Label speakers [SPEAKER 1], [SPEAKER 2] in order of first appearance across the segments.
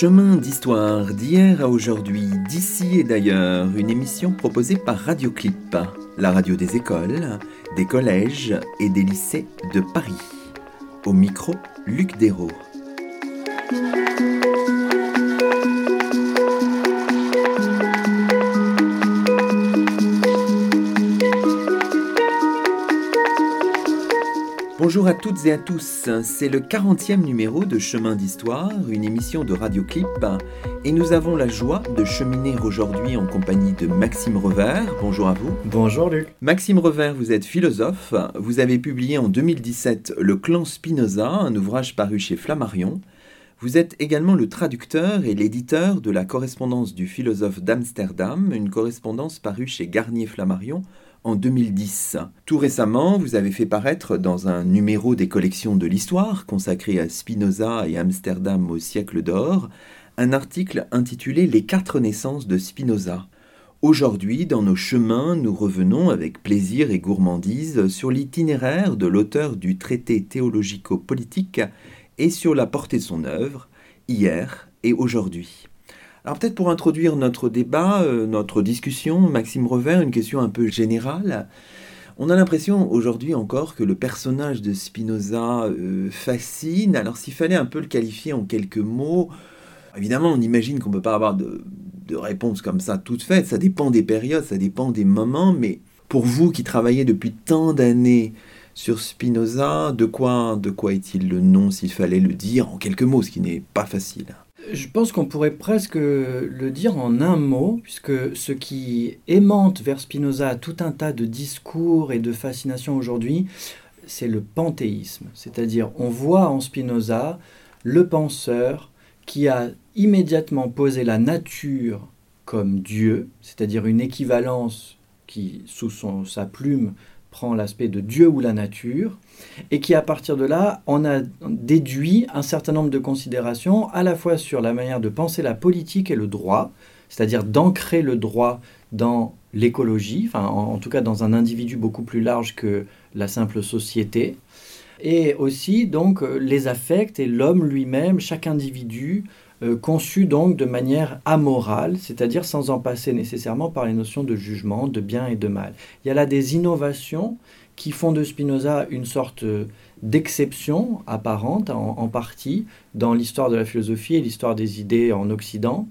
[SPEAKER 1] Chemin d'histoire d'hier à aujourd'hui, d'ici et d'ailleurs, une émission proposée par Radioclip, la radio des écoles, des collèges et des lycées de Paris. Au micro, Luc Dérault. Bonjour à toutes et à tous, c'est le 40e numéro de Chemin d'Histoire, une émission de Radioclip, et nous avons la joie de cheminer aujourd'hui en compagnie de Maxime Revers. Bonjour à vous.
[SPEAKER 2] Bonjour Luc.
[SPEAKER 1] Maxime Revers, vous êtes philosophe, vous avez publié en 2017 Le clan Spinoza, un ouvrage paru chez Flammarion. Vous êtes également le traducteur et l'éditeur de la correspondance du philosophe d'Amsterdam, une correspondance parue chez Garnier Flammarion en 2010. Tout récemment, vous avez fait paraître dans un numéro des collections de l'histoire consacré à Spinoza et Amsterdam au siècle d'or, un article intitulé Les quatre naissances de Spinoza. Aujourd'hui, dans nos chemins, nous revenons avec plaisir et gourmandise sur l'itinéraire de l'auteur du traité théologico-politique et sur la portée de son œuvre, hier et aujourd'hui. Alors peut-être pour introduire notre débat, euh, notre discussion, Maxime Revers, une question un peu générale. On a l'impression aujourd'hui encore que le personnage de Spinoza euh, fascine. Alors s'il fallait un peu le qualifier en quelques mots, évidemment on imagine qu'on ne peut pas avoir de, de réponse comme ça toute faite. Ça dépend des périodes, ça dépend des moments. Mais pour vous qui travaillez depuis tant d'années sur Spinoza, de quoi, de quoi est-il le nom s'il fallait le dire en quelques mots, ce qui n'est pas facile?
[SPEAKER 2] Je pense qu'on pourrait presque le dire en un mot, puisque ce qui aimante vers Spinoza tout un tas de discours et de fascination aujourd'hui, c'est le panthéisme. C'est-à-dire, on voit en Spinoza le penseur qui a immédiatement posé la nature comme Dieu, c'est-à-dire une équivalence qui, sous sa plume, prend l'aspect de Dieu ou la nature, et qui à partir de là en a déduit un certain nombre de considérations à la fois sur la manière de penser la politique et le droit, c'est-à-dire d'ancrer le droit dans l'écologie, enfin en, en, tout cas dans un individu beaucoup plus large que la simple société, et aussi donc les affects et l'homme lui-même, chaque individu euh, conçu donc de manière amorale, c'est-à-dire sans en passer nécessairement par les notions de jugement, de bien et de mal. Il y a là des innovations qui font de Spinoza une sorte d'exception apparente en, partie dans l'histoire de la philosophie et l'histoire des idées en Occident,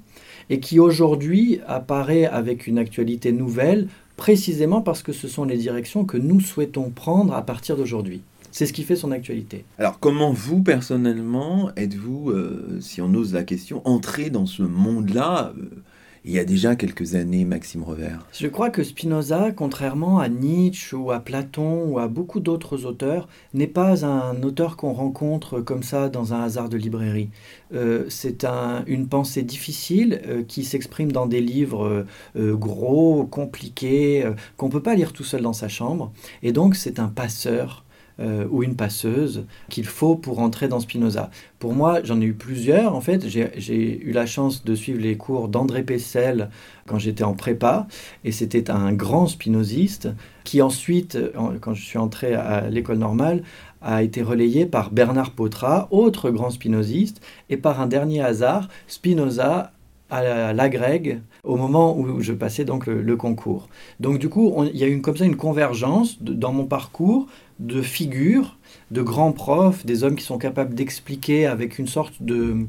[SPEAKER 2] et qui aujourd'hui apparaît avec une actualité nouvelle, précisément parce que ce sont les directions que nous souhaitons prendre à partir d'aujourd'hui. C'est ce qui fait son actualité.
[SPEAKER 1] Alors comment vous, personnellement, êtes-vous, euh, si on ose la question, entré dans ce monde-là euh, il y a déjà quelques années, Maxime Revers?
[SPEAKER 2] Je crois que Spinoza, contrairement à Nietzsche ou à Platon ou à beaucoup d'autres auteurs, n'est pas un auteur qu'on rencontre comme ça dans un hasard de librairie. Euh, c'est un, une pensée difficile qui s'exprime dans des livres gros, compliqués, qu'on ne peut pas lire tout seul dans sa chambre. Et donc c'est un passeur euh, ou une passeuse qu'il faut pour entrer dans Spinoza. Pour moi, j'en ai eu plusieurs. En fait, j'ai eu la chance de suivre les cours d'André Pessel quand j'étais en prépa, et c'était un grand spinoziste qui ensuite, quand je suis entré à l'école normale, a été relayé par Bernard Potra, autre grand spinoziste, et par un dernier hasard, Spinoza à l'agrègue au moment où je passais donc le, concours. Donc du coup, il y a eu comme ça une convergence dans mon parcours de figures, de grands profs, des hommes qui sont capables d'expliquer avec une sorte de,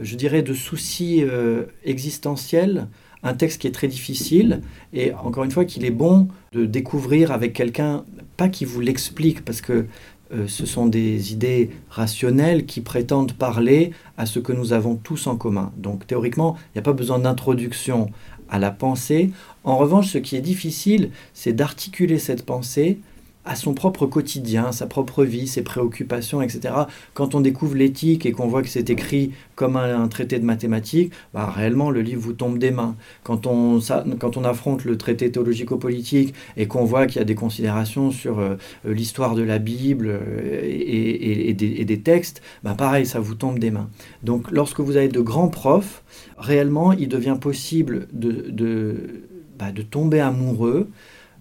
[SPEAKER 2] je dirais, de souci euh, existentiel un texte qui est très difficile et encore une fois qu'il est bon de découvrir avec quelqu'un, pas qui vous l'explique parce que euh, ce sont des idées rationnelles qui prétendent parler à ce que nous avons tous en commun. Donc théoriquement, il n'y a pas besoin d'introduction à la pensée. En revanche, ce qui est difficile, c'est d'articuler cette pensée à son propre quotidien, sa propre vie, ses préoccupations, etc. Quand on découvre l'éthique et qu'on voit que c'est écrit comme un, traité de mathématiques, bah, réellement le livre vous tombe des mains. Quand on, quand on affronte le traité théologico-politique et qu'on voit qu'il y a des considérations sur euh, l'histoire de la Bible euh, et, des, textes, bah, pareil, ça vous tombe des mains. Donc lorsque vous avez de grands profs, réellement, il devient possible de, de, bah, de tomber amoureux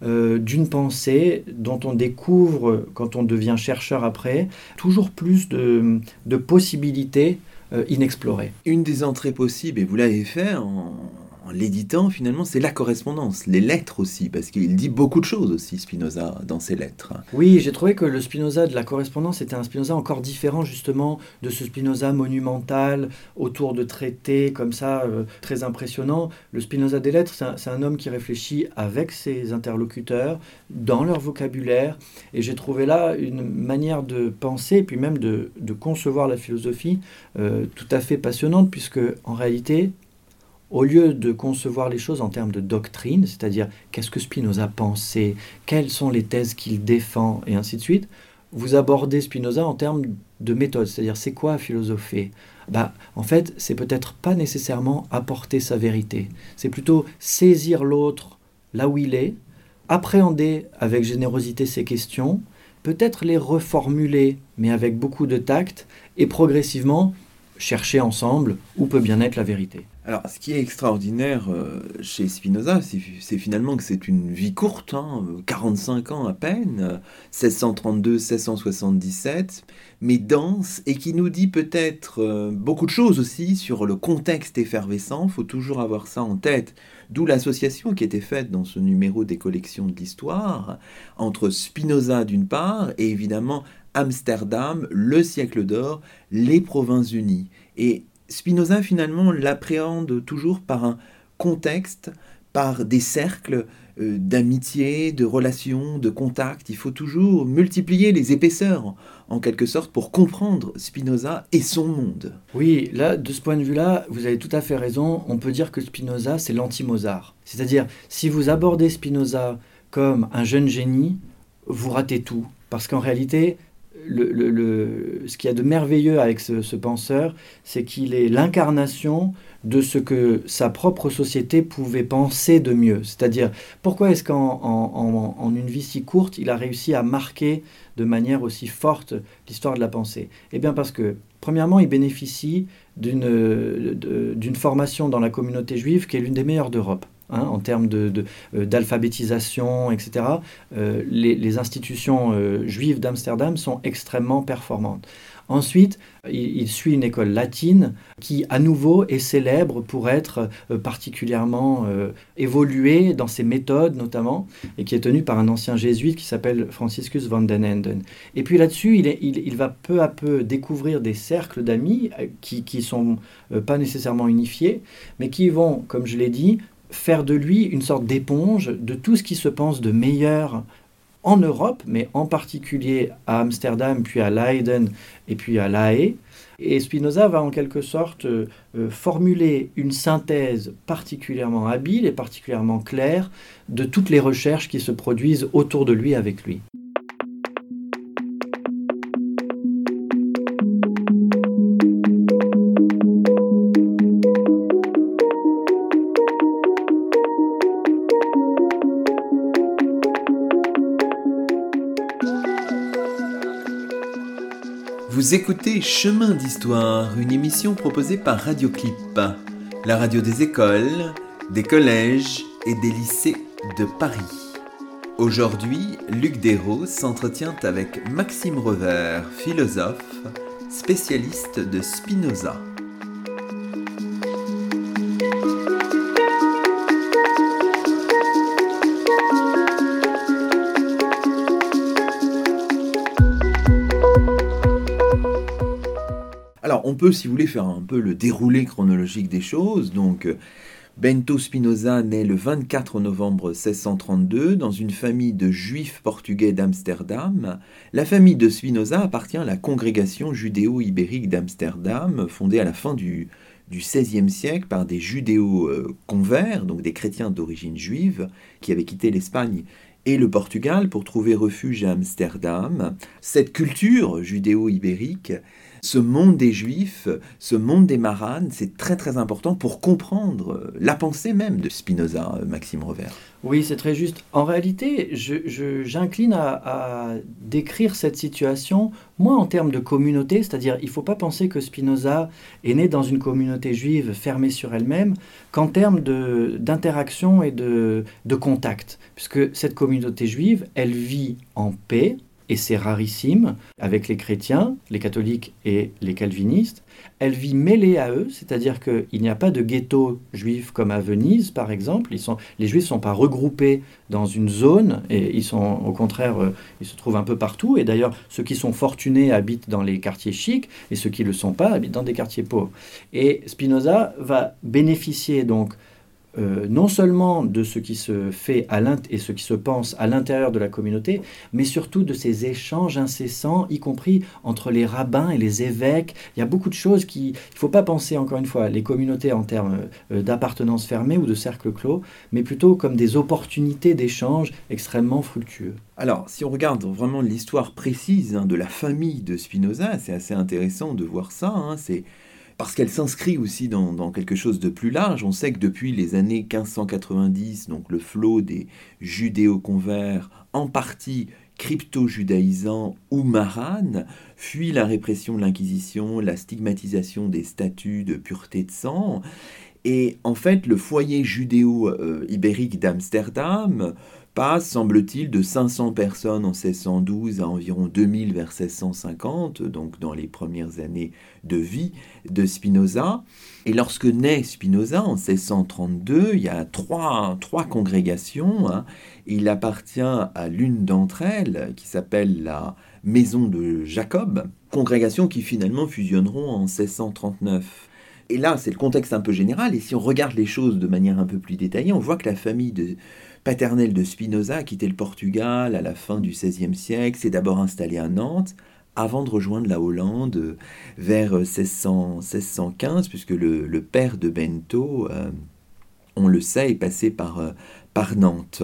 [SPEAKER 2] euh, d'une pensée dont on découvre, quand on devient chercheur après, toujours plus de, possibilités euh, inexplorées.
[SPEAKER 1] Une des entrées possibles, et vous l'avez fait en, l'éditant, finalement, c'est la correspondance, les lettres aussi, parce qu'il dit beaucoup de choses aussi, Spinoza, dans ses lettres.
[SPEAKER 2] Oui, j'ai trouvé que le Spinoza de la correspondance était un Spinoza encore différent, justement, de ce Spinoza monumental, autour de traités, comme ça, euh, très impressionnant. Le Spinoza des lettres, c'est un, homme qui réfléchit avec ses interlocuteurs, dans leur vocabulaire, et j'ai trouvé là une manière de penser, puis même de, concevoir la philosophie euh, tout à fait passionnante, puisque, en réalité, au lieu de concevoir les choses en termes de doctrine, c'est-à-dire qu'est-ce que Spinoza pensait, quelles sont les thèses qu'il défend, et ainsi de suite, vous abordez Spinoza en termes de méthode, c'est-à-dire c'est quoi philosopher? Bah, En fait, c'est peut-être pas nécessairement apporter sa vérité, c'est plutôt saisir l'autre là où il est, appréhender avec générosité ses questions, peut-être les reformuler, mais avec beaucoup de tact, et progressivement chercher ensemble où peut bien être la vérité.
[SPEAKER 1] Alors, ce qui est extraordinaire euh, chez Spinoza, c'est finalement que c'est une vie courte, 45 hein, ans à peine, 1632-1677, mais dense, et qui nous dit peut-être euh, beaucoup de choses aussi sur le contexte effervescent. Faut toujours avoir ça en tête, d'où l'association qui était faite dans ce numéro des collections de l'histoire entre Spinoza d'une part et évidemment Amsterdam, le siècle d'or, les Provinces-Unies. Et Spinoza finalement l'appréhende toujours par un contexte, par des cercles euh, d'amitié, de relations, de contacts. Il faut toujours multiplier les épaisseurs, en quelque sorte, pour comprendre Spinoza et son monde.
[SPEAKER 2] Oui, là, de ce point de vue-là, vous avez tout à fait raison. On peut dire que Spinoza, c'est l'anti-Mozart. C'est-à-dire, si vous abordez Spinoza comme un jeune génie, vous ratez tout. Parce qu'en réalité, ce qu'il y a de merveilleux avec ce, penseur, c'est qu'il est l'incarnation de ce que sa propre société pouvait penser de mieux. C'est-à-dire, pourquoi est-ce qu'en une vie si courte, il a réussi à marquer de manière aussi forte l'histoire de la pensée? Eh bien parce que, premièrement, il bénéficie d'une formation dans la communauté juive qui est l'une des meilleures d'Europe. Hein, en termes euh, d'alphabétisation, etc., euh, les, institutions euh, juives d'Amsterdam sont extrêmement performantes. Ensuite, il, suit une école latine qui, à nouveau, est célèbre pour être particulièrement évoluée dans ses méthodes, notamment, et qui est tenue par un ancien jésuite qui s'appelle Franciscus van den Enden. Et puis là-dessus, il, va peu à peu découvrir des cercles d'amis qui ne sont pas nécessairement unifiés, mais qui vont, comme je l'ai dit, faire de lui une sorte d'éponge de tout ce qui se pense de meilleur en Europe, mais en particulier à Amsterdam, puis à Leiden et puis à La Haye. Et Spinoza va en quelque sorte euh, euh, formuler une synthèse particulièrement habile et particulièrement claire de toutes les recherches qui se produisent autour de lui avec lui.
[SPEAKER 1] Vous écoutez Chemin d'Histoire, une émission proposée par Radioclip, la radio des écoles, des collèges et des lycées de Paris. Aujourd'hui, Luc Dérault s'entretient avec Maxime Revers, philosophe, spécialiste de Spinoza. On peut, si vous voulez, faire un peu le déroulé chronologique des choses. Donc, Bento Spinoza naît le 24 novembre 1632 dans une famille de juifs portugais d'Amsterdam. La famille de Spinoza appartient à la congrégation judéo-ibérique d'Amsterdam, fondée à la fin du, XVIe siècle par des judéo-convers, donc des chrétiens d'origine juive, qui avaient quitté l'Espagne et le Portugal pour trouver refuge à Amsterdam. Cette culture judéo-ibérique ce monde des Juifs, ce monde des Maranes, c'est très très important pour comprendre la pensée même de Spinoza, Maxime Revers.
[SPEAKER 2] Oui, c'est très juste. En réalité, j'incline à, décrire cette situation, moi, en termes de communauté, c'est-à-dire il ne faut pas penser que Spinoza est né dans une communauté juive fermée sur elle-même, qu'en termes d'interaction et de contact, puisque cette communauté juive, elle vit en paix, et c'est rarissime avec les chrétiens, les catholiques et les calvinistes. Elle vit mêlée à eux, c'est-à-dire qu'il n'y a pas de ghetto juif comme à Venise, par exemple. Ils sont, les juifs ne sont pas regroupés dans une zone, et ils sont au contraire, euh, ils se trouvent un peu partout. Et d'ailleurs, ceux qui sont fortunés habitent dans les quartiers chics, et ceux qui ne le sont pas habitent dans des quartiers pauvres. Et Spinoza va bénéficier donc euh, non seulement de ce qui se fait à et ce qui se pense à l'intérieur de la communauté, mais surtout de ces échanges incessants, y compris entre les rabbins et les évêques. Il y a beaucoup de choses qui... Il ne faut pas penser, encore une fois, les communautés en termes euh, d'appartenance fermée ou de cercle clos, mais plutôt comme des opportunités d'échange extrêmement fructueux.
[SPEAKER 1] Alors, si on regarde vraiment l'histoire précise hein, de la famille de Spinoza, c'est assez intéressant de voir ça. Hein. c'est parce qu'elle s'inscrit aussi dans, quelque chose de plus large. On sait que depuis les années 1590, donc le flot des judéo-converts, en partie crypto-judaïsants ou maranes, fuit la répression de l'Inquisition, la stigmatisation des statuts de pureté de sang. Et en fait, le foyer judéo-ibérique d'Amsterdam passe, semble-t-il, de 500 personnes en 1612 à environ 2000 vers 1650, donc dans les premières années de vie de Spinoza. Et lorsque naît Spinoza en 1632, il y a trois, trois congrégations. Hein. Il appartient à l'une d'entre elles, qui s'appelle la Maison de Jacob, congrégation qui finalement fusionneront en 1639. Et là, c'est le contexte un peu général, et si on regarde les choses de manière un peu plus détaillée, on voit que la famille paternelle de Spinoza a quitté le Portugal à la fin du XVIe siècle, s'est d'abord installé à Nantes, avant de rejoindre la Hollande vers 1615, puisque le, père de Bento, euh, on le sait, est passé par, euh, Nantes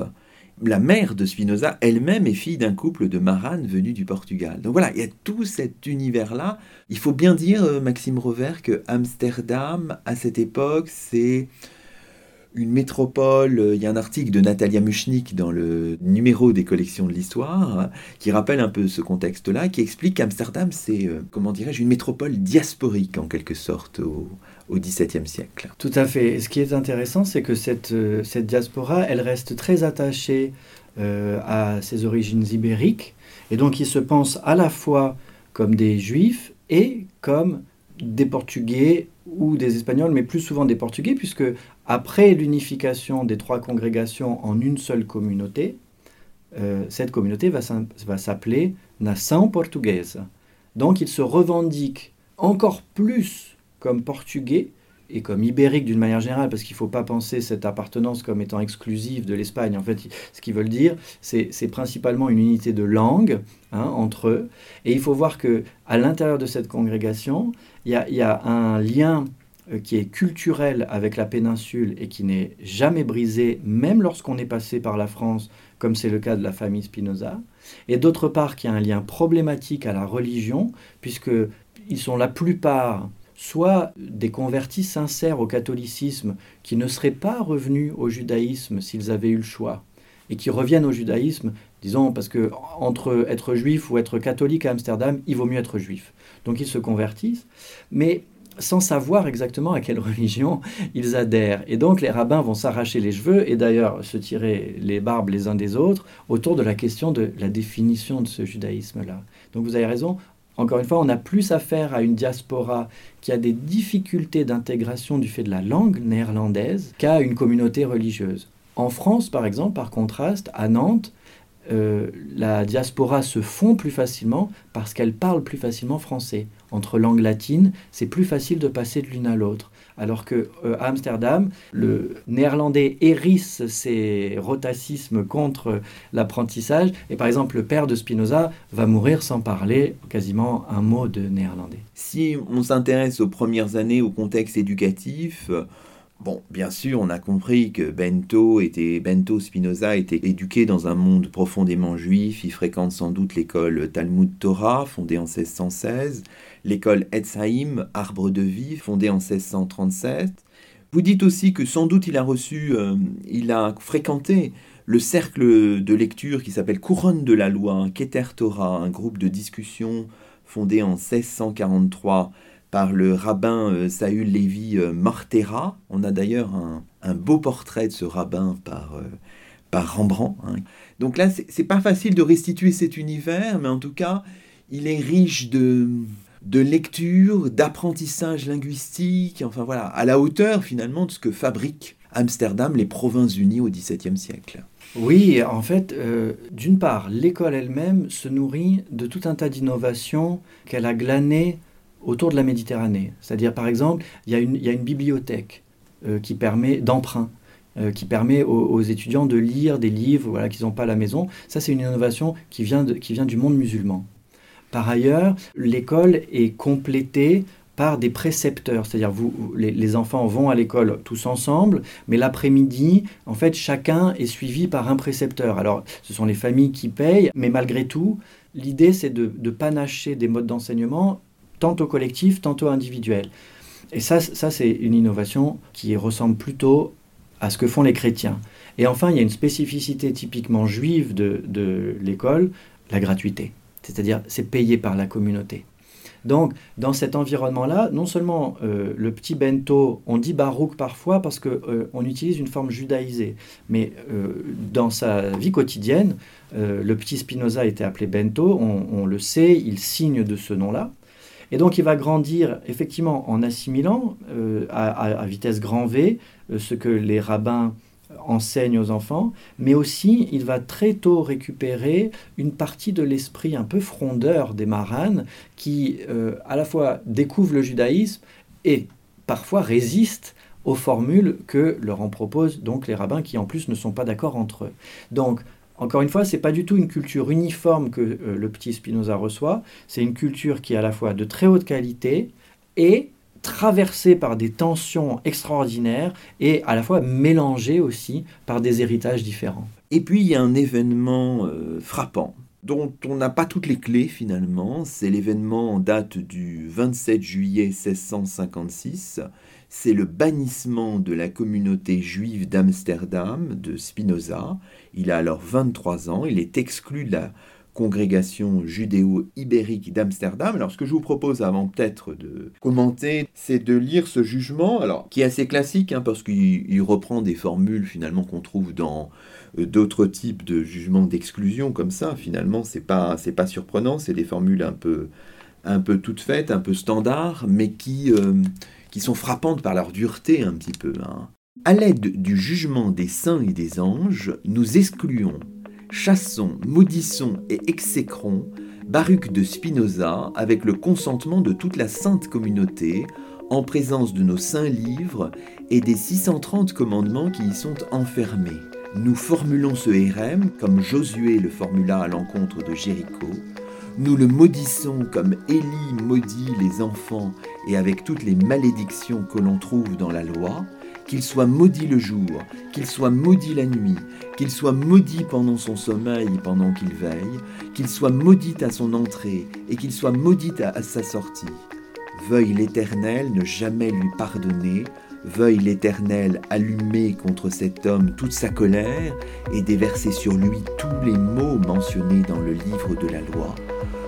[SPEAKER 1] la mère de Spinoza elle-même est fille d'un couple de maranes venus du Portugal. Donc voilà, il y a tout cet univers-là. Il faut bien dire, euh, Maxime Rovert, que Amsterdam, à cette époque, c'est une métropole. Il y a un article de Natalia Muchnik dans le numéro des collections de l'histoire hein, qui rappelle un peu ce contexte-là, qui explique qu'Amsterdam, c'est, euh, comment dirais-je, une métropole diasporique en quelque sorte au, XVIIe siècle.
[SPEAKER 2] Tout à fait. ce qui est intéressant, c'est que cette, euh, cette diaspora, elle reste très attachée euh, à ses origines ibériques, et donc il se pense à la fois comme des juifs et comme des Portugais ou des Espagnols, mais plus souvent des Portugais, puisque après l'unification des trois congrégations en une seule communauté, euh, cette communauté va s'appeler Nação Portuguesa. Donc ils se revendiquent encore plus comme portugais et comme ibériques d'une manière générale, parce qu'il ne faut pas penser cette appartenance comme étant exclusive de l'Espagne. En fait, ce qu'ils veulent dire, c'est principalement une unité de langue hein, entre eux. Et il faut voir que à l'intérieur de cette congrégation, il y a un lien qui est culturel avec la péninsule et qui n'est jamais brisé, même lorsqu'on est passé par la France, comme c'est le cas de la famille Spinoza, et d'autre part qui a un lien problématique à la religion, puisqu'ils sont la plupart soit des convertis sincères au catholicisme qui ne seraient pas revenus au judaïsme s'ils avaient eu le choix, et qui reviennent au judaïsme, disons, parce que entre être juif ou être catholique à Amsterdam, il vaut mieux être juif. Donc ils se convertissent, mais sans savoir exactement à quelle religion ils adhèrent. Et donc les rabbins vont s'arracher les cheveux et d'ailleurs se tirer les barbes les uns des autres autour de la question de la définition de ce judaïsme-là. Donc vous avez raison, encore une fois, on a plus affaire à une diaspora qui a des difficultés d'intégration du fait de la langue néerlandaise qu'à une communauté religieuse. En France, par exemple, par contraste, à Nantes, euh, la diaspora se fond plus facilement parce qu'elle parle plus facilement français. Entre langues latines, c'est plus facile de passer de l'une à l'autre. Alors que euh, à Amsterdam, le néerlandais hérisse ses rotacismes contre l'apprentissage. Et par exemple, le père de Spinoza va mourir sans parler quasiment un mot de néerlandais.
[SPEAKER 1] Si on s'intéresse aux premières années, au contexte éducatif, Bon, bien sûr, on a compris que Bento était Bento Spinoza était éduqué dans un monde profondément juif. Il fréquente sans doute l'école Talmud Torah, fondée en 1616, l'école Etzhaim, Arbre de vie, fondée en 1637. Vous dites aussi que sans doute il a reçu, euh, il a fréquenté le cercle de lecture qui s'appelle Couronne de la loi, Keter Torah, un groupe de discussion fondé en 1643 par le rabbin euh, Saül Lévi euh. On a d'ailleurs un, beau portrait de ce rabbin par, euh, Rembrandt. Hein. Donc là, c'est pas facile de restituer cet univers, mais en tout cas, il est riche de, de lecture, d'apprentissage linguistique, enfin voilà, à la hauteur finalement de ce que fabrique Amsterdam, les provinces unies au XVIIe siècle.
[SPEAKER 2] Oui, en fait, d'une part, l'école elle-même se nourrit de tout un tas d'innovations qu'elle a glanées autour de la Méditerranée. C'est-à-dire, par exemple, il y a une, bibliothèque euh, qui permet d'emprunt. Euh, qui permet aux, étudiants de lire des livres qu'ils n'ont pas à la maison. Ça, c'est une innovation qui vient du monde musulman. Par ailleurs, l'école est complétée par des précepteurs, c'est-à-dire vous, les, enfants vont à l'école tous ensemble, mais l'après-midi, en fait, chacun est suivi par un précepteur. Alors, ce sont les familles qui payent, mais malgré tout, l'idée, c'est de, panacher des modes d'enseignement tantôt collectif, tantôt individuel. Et ça, ça c'est une innovation qui ressemble plutôt à ce que font les chrétiens. Et enfin, il y a une spécificité typiquement juive de, l'école, la gratuité. C'est-à-dire, c'est payé par la communauté. Donc, dans cet environnement-là, non seulement euh, le petit bento, on dit barouk parfois parce qu'on euh, utilise une forme judaïsée, mais euh, dans sa vie quotidienne, le petit Spinoza était appelé bento, on le sait, il signe de ce nom-là. Et donc il va grandir effectivement en assimilant euh, à, vitesse grand V ce que les rabbins enseignent aux enfants, mais aussi il va très tôt récupérer une partie de l'esprit un peu frondeur des maranes qui euh, à la fois découvrent le judaïsme et parfois résistent aux formules que leur en proposent donc les rabbins qui en plus ne sont pas d'accord entre eux. Donc encore une fois, ce n'est pas du tout une culture uniforme que euh, le petit Spinoza reçoit, c'est une culture qui est à la fois de très haute qualité et traversée par des tensions extraordinaires et à la fois mélangée aussi par des héritages différents.
[SPEAKER 1] Et puis il y a un événement euh, frappant dont on n'a pas toutes les clés finalement, c'est l'événement en date du 27 juillet 1656, c'est le bannissement de la communauté juive d'Amsterdam de Spinoza. Il a alors 23 ans, il est exclu de la congrégation judéo-ibérique d'Amsterdam. Alors ce que je vous propose avant peut-être de commenter, c'est de lire ce jugement, alors qui est assez classique hein, parce qu'il reprend des formules finalement qu'on trouve dans euh, d'autres types de jugements d'exclusion comme ça. Finalement, c'est pas c'est pas surprenant, c'est des formules un peu un peu toutes faites, un peu standards, mais qui euh, qui sont frappantes par leur dureté un petit peu. Hein. À l'aide du jugement des saints et des anges, nous excluons, chassons, maudissons et exécrons Baruch de Spinoza avec le consentement de toute la sainte communauté, en présence de nos saints livres et des 630 commandements qui y sont enfermés. Nous formulons ce RM comme Josué le formula à l'encontre de Jéricho, nous le maudissons comme Élie maudit les enfants et avec toutes les malédictions que l'on trouve dans la loi, qu'il soit maudit le jour, qu'il soit maudit la nuit, qu'il soit maudit pendant son sommeil pendant qu'il veille, qu'il soit maudit à son entrée et qu'il soit maudit à, sa sortie. Veuille l'Éternel ne jamais lui pardonner, veuille l'Éternel allumer contre cet homme toute sa colère et déverser sur lui tous les maux mentionnés dans le livre de la loi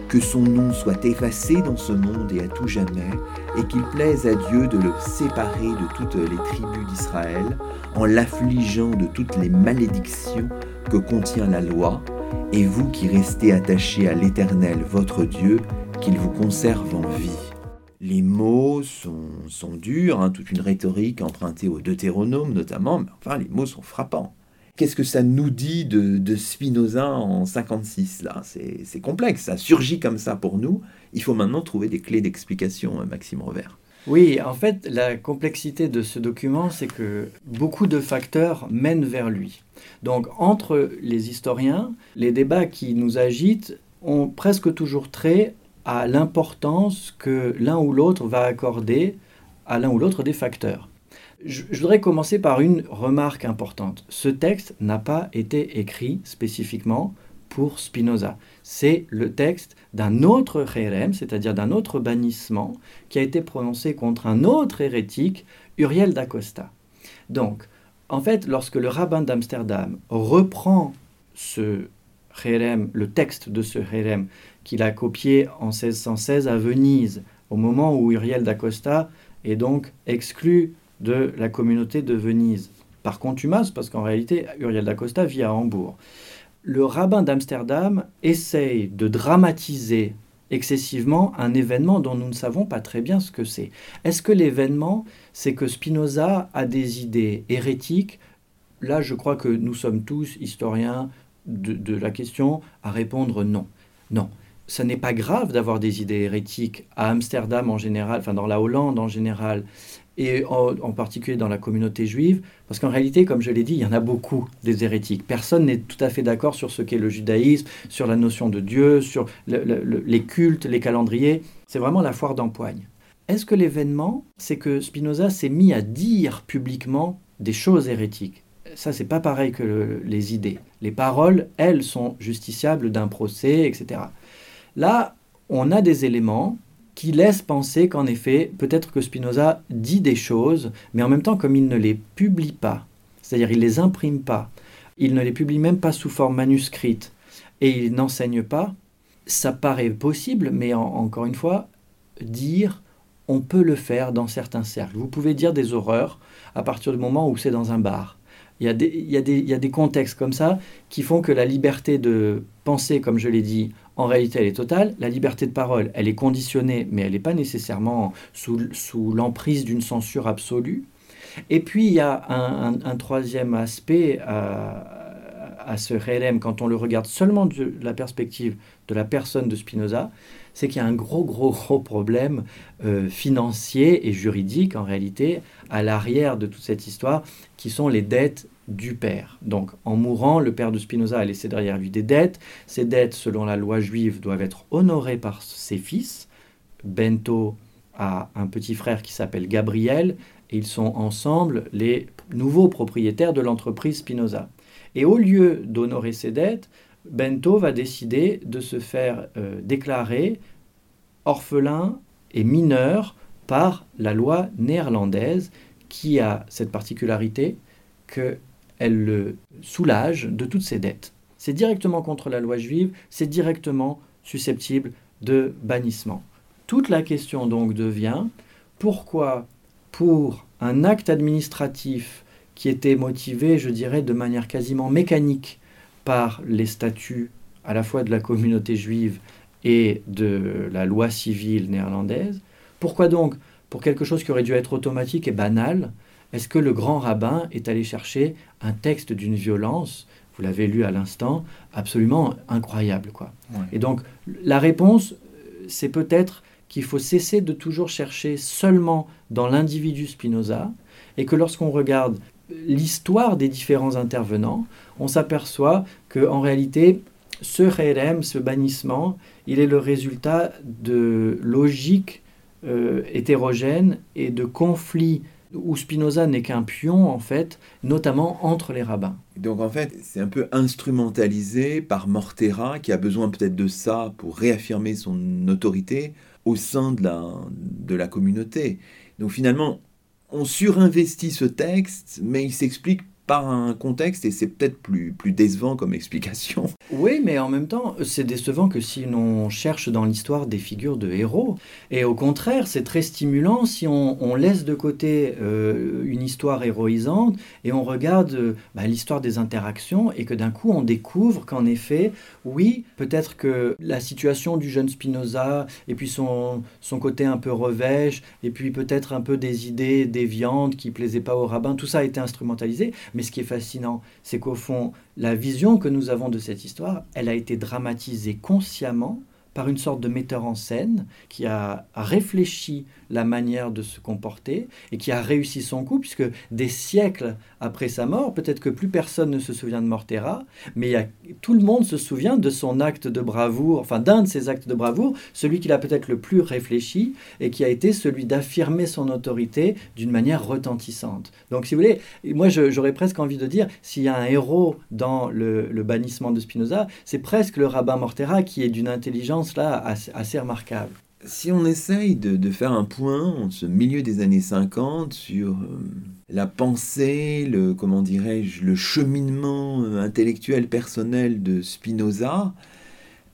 [SPEAKER 1] que son nom soit effacé dans ce monde et à tout jamais, et qu'il plaise à Dieu de le séparer de toutes les tribus d'Israël, en l'affligeant de toutes les malédictions que contient la loi, et vous qui restez attachés à l'Éternel votre Dieu, qu'il vous conserve en vie. Les mots sont, durs, hein, toute une rhétorique empruntée au Deutéronome notamment, mais enfin les mots sont frappants. Qu'est-ce que ça nous dit de, Spinoza en 56 là? C'est complexe, ça surgit comme ça pour nous. Il faut maintenant trouver des clés d'explication, euh, Maxime Revers.
[SPEAKER 2] Oui, en fait, la complexité de ce document, c'est que beaucoup de facteurs mènent vers lui. Donc, entre les historiens, les débats qui nous agitent ont presque toujours trait à l'importance que l'un ou l'autre va accorder à l'un ou l'autre des facteurs. Je, voudrais commencer par une remarque importante. Ce texte n'a pas été écrit spécifiquement pour Spinoza. C'est le texte d'un autre kherem, c'est-à-dire d'un autre bannissement, qui a été prononcé contre un autre hérétique, Uriel d'Acosta. Donc, en fait, lorsque le rabbin d'Amsterdam reprend ce kherem, le texte de ce kherem qu'il a copié en 1616 à Venise, au moment où Uriel d'Acosta est donc exclu de la communauté de Venise, par contumace, parce qu'en réalité, Uriel d'Acosta vit à Hambourg. Le rabbin d'Amsterdam essaye de dramatiser excessivement un événement dont nous ne savons pas très bien ce que c'est. Est-ce que l'événement, c'est que Spinoza a des idées hérétiques? Là, je crois que nous sommes tous historiens de, de la question à répondre non. Non ce n'est pas grave d'avoir des idées hérétiques à Amsterdam en général, enfin dans la Hollande en général, et en, particulier dans la communauté juive, parce qu'en réalité, comme je l'ai dit, il y en a beaucoup des hérétiques. Personne n'est tout à fait d'accord sur ce qu'est le judaïsme, sur la notion de Dieu, sur les cultes, les calendriers. C'est vraiment la foire d'empoigne. Est-ce que l'événement, c'est que Spinoza s'est mis à dire publiquement des choses hérétiques? Ça, c'est pas pareil que les idées. Les paroles, elles, sont justiciables d'un procès, etc. Là, on a des éléments qui laissent penser qu'en effet, peut-être que Spinoza dit des choses, mais en même temps, comme il ne les publie pas, c'est-à-dire il les imprime pas, il ne les publie même pas sous forme manuscrite, et il n'enseigne pas, ça paraît possible, mais encore une fois, dire, on peut le faire dans certains cercles. Vous pouvez dire des horreurs à partir du moment où c'est dans un bar. Il, y a des, il y a des contextes comme ça qui font que la liberté de penser, comme je l'ai dit, en réalité, elle est totale. La liberté de parole, elle est conditionnée, mais elle n'est pas nécessairement sous, l'emprise d'une censure absolue. Et puis, il y a un, troisième aspect à, à ce RLM, quand on le regarde seulement de la perspective de la personne de Spinoza, c'est qu'il y a un gros, gros, gros problème euh, financier et juridique, en réalité, à l'arrière de toute cette histoire, qui sont les dettes du père. Donc, en mourant, le père de Spinoza a laissé derrière lui des dettes. Ces dettes, selon la loi juive, doivent être honorées par ses fils. Bento a un petit frère qui s'appelle Gabriel, et ils sont ensemble les nouveaux propriétaires de l'entreprise Spinoza. Et au lieu d'honorer ses dettes, Bento va décider de se faire euh, déclarer orphelin et mineur par la loi néerlandaise qui a cette particularité que elle le soulage de toutes ses dettes. C'est directement contre la loi juive, c'est directement susceptible de bannissement. Toute la question donc devient pourquoi pour un acte administratif qui était motivé, je dirais, de manière quasiment mécanique par les statuts à la fois de la communauté juive et de la loi civile néerlandaise, pourquoi donc, pour quelque chose qui aurait dû être automatique et banal, est-ce que le grand rabbin est allé chercher un texte d'une violence, vous l'avez lu à l'instant, absolument incroyable quoi. Et donc la réponse, c'est peut-être qu'il faut cesser de toujours chercher seulement dans l'individu Spinoza, et que lorsqu'on regarde l'histoire des différents intervenants, on s'aperçoit que en réalité, ce rérem, ce bannissement, il est le résultat de logiques euh, hétérogènes et de conflits où Spinoza n'est qu'un pion, en fait, notamment entre les rabbins.
[SPEAKER 1] Donc en fait, c'est un peu instrumentalisé par Mortera, qui a besoin peut-être de ça pour réaffirmer son autorité au sein de la, de la communauté. Donc finalement, on surinvestit ce texte, mais il s'explique par un contexte et c'est peut-être plus, plus décevant comme explication.
[SPEAKER 2] Oui, mais en même temps, c'est décevant que si l'on cherche dans l'histoire des figures de héros. Et au contraire, c'est très stimulant si on, laisse de côté euh, une histoire héroïsante et on regarde euh, bah, l'histoire des interactions et que d'un coup on découvre qu'en effet, oui, peut-être que la situation du jeune Spinoza et puis son, son côté un peu revêche et puis peut-être un peu des idées déviantes qui plaisaient pas au rabbin, tout ça a été instrumentalisé. Mais ce qui est fascinant, c'est qu'au fond, la vision que nous avons de cette histoire, elle a été dramatisée consciemment par une sorte de metteur en scène qui a réfléchi la manière de se comporter et qui a réussi son coup, puisque des siècles après sa mort, peut-être que plus personne ne se souvient de Mortera, mais il tout le monde se souvient de son acte de bravoure, enfin d'un de ses actes de bravoure, celui qu'il a peut-être le plus réfléchi et qui a été celui d'affirmer son autorité d'une manière retentissante. Donc si vous voulez, moi j'aurais presque envie de dire, s'il y a un héros dans le, bannissement de Spinoza, c'est presque le rabbin Mortera qui est d'une intelligence là assez remarquable.
[SPEAKER 1] Si on essaye de, faire un point en ce milieu des années 50 sur euh, la pensée, le comment dirais-je, le cheminement euh, intellectuel personnel de Spinoza,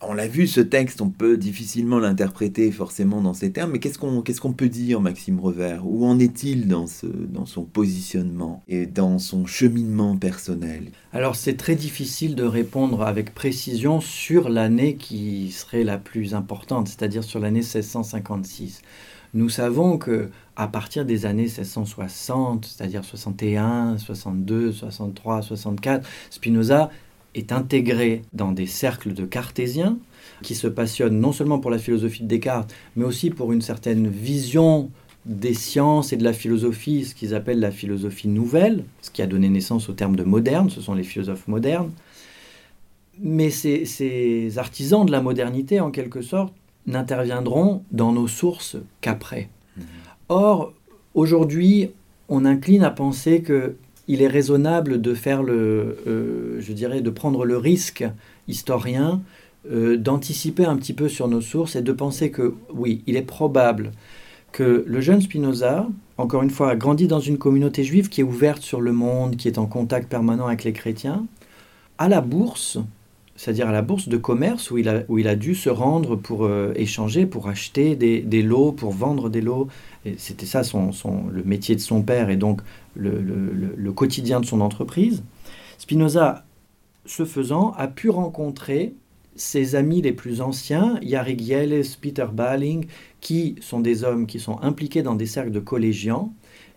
[SPEAKER 1] on l'a vu, ce texte, on peut difficilement l'interpréter forcément dans ces termes, mais qu'est-ce qu'on peut dire, Maxime Revers? Où en est-il dans, dans son positionnement et dans son cheminement personnel?
[SPEAKER 2] Alors c'est très difficile de répondre avec précision sur l'année qui serait la plus importante, c'est-à-dire sur l'année 1656. Nous savons que à partir des années 1660, c'est-à-dire 61, 62, 63, 64, Spinoza est intégré dans des cercles de cartésiens qui se passionnent non seulement pour la philosophie de Descartes, mais aussi pour une certaine vision des sciences et de la philosophie, ce qu'ils appellent la philosophie nouvelle, ce qui a donné naissance au terme de moderne, ce sont les philosophes modernes. Mais ces, ces artisans de la modernité, en quelque sorte, n'interviendront dans nos sources qu'après. Mmh. Or, aujourd'hui, on incline à penser que il est raisonnable de faire le, euh, je dirais, de prendre le risque historien euh, d'anticiper un petit peu sur nos sources et de penser que oui, il est probable que le jeune Spinoza, encore une fois, a grandi dans une communauté juive qui est ouverte sur le monde, qui est en contact permanent avec les chrétiens, à la bourse, c'est-à-dire à la bourse de commerce où il a, où il a dû se rendre pour euh, échanger, pour acheter des, des, lots, pour vendre des lots. C'était ça son, son, le métier de son père et donc le, quotidien de son entreprise, Spinoza, ce faisant, a pu rencontrer ses amis les plus anciens, Yari Gieles, Peter Baling, qui sont des hommes qui sont impliqués dans des cercles de collégiens,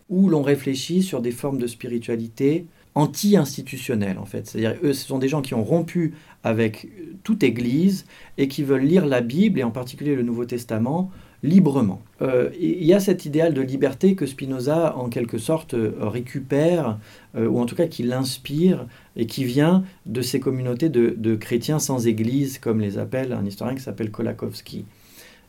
[SPEAKER 2] où l'on réfléchit sur des formes de spiritualité anti-institutionnelles, en fait. C'est-à-dire, eux, ce sont des gens qui ont rompu avec toute Église et qui veulent lire la Bible, et en particulier le Nouveau Testament, librement. Euh, il y a cet idéal de liberté que Spinoza, en quelque sorte, euh, récupère, euh, ou en tout cas qui l'inspire, et qui vient de ces communautés de, chrétiens sans église, comme les appelle un historien qui s'appelle Kolakowski.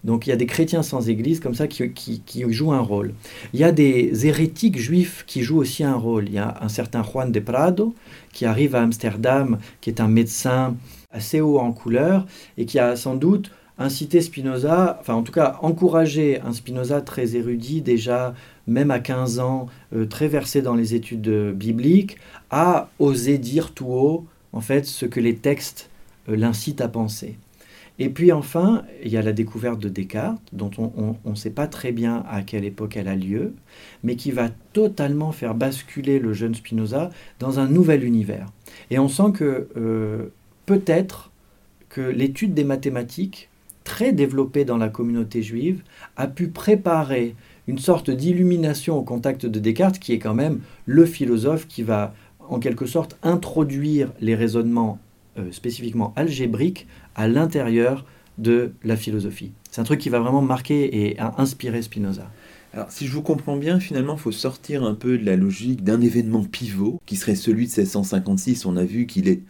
[SPEAKER 2] Donc il y a des chrétiens sans église comme ça qui, jouent un rôle. Il y a des hérétiques juifs qui jouent aussi un rôle. Il y a un certain Juan de Prado qui arrive à Amsterdam, qui est un médecin assez haut en couleur et qui a sans doute inciter Spinoza, enfin en tout cas encourager un Spinoza très érudit déjà, même à 15 ans, euh, très versé dans les études bibliques, à oser dire tout haut en fait ce que les textes euh, l'incitent à penser. Et puis enfin, il y a la découverte de Descartes, dont on ne sait pas très bien à quelle époque elle a lieu, mais qui va totalement faire basculer le jeune Spinoza dans un nouvel univers. Et on sent que euh, peut-être que l'étude des mathématiques très développé dans la communauté juive, a pu préparer une sorte d'illumination au contact de Descartes, qui est quand même le philosophe qui va en quelque sorte introduire les raisonnements euh, spécifiquement algébriques à l'intérieur de la philosophie. C'est un truc qui va vraiment marquer et inspirer Spinoza.
[SPEAKER 1] Alors, si je vous comprends bien, finalement, il faut sortir un peu de la logique d'un événement pivot, qui serait celui de 1656. On a vu qu'il est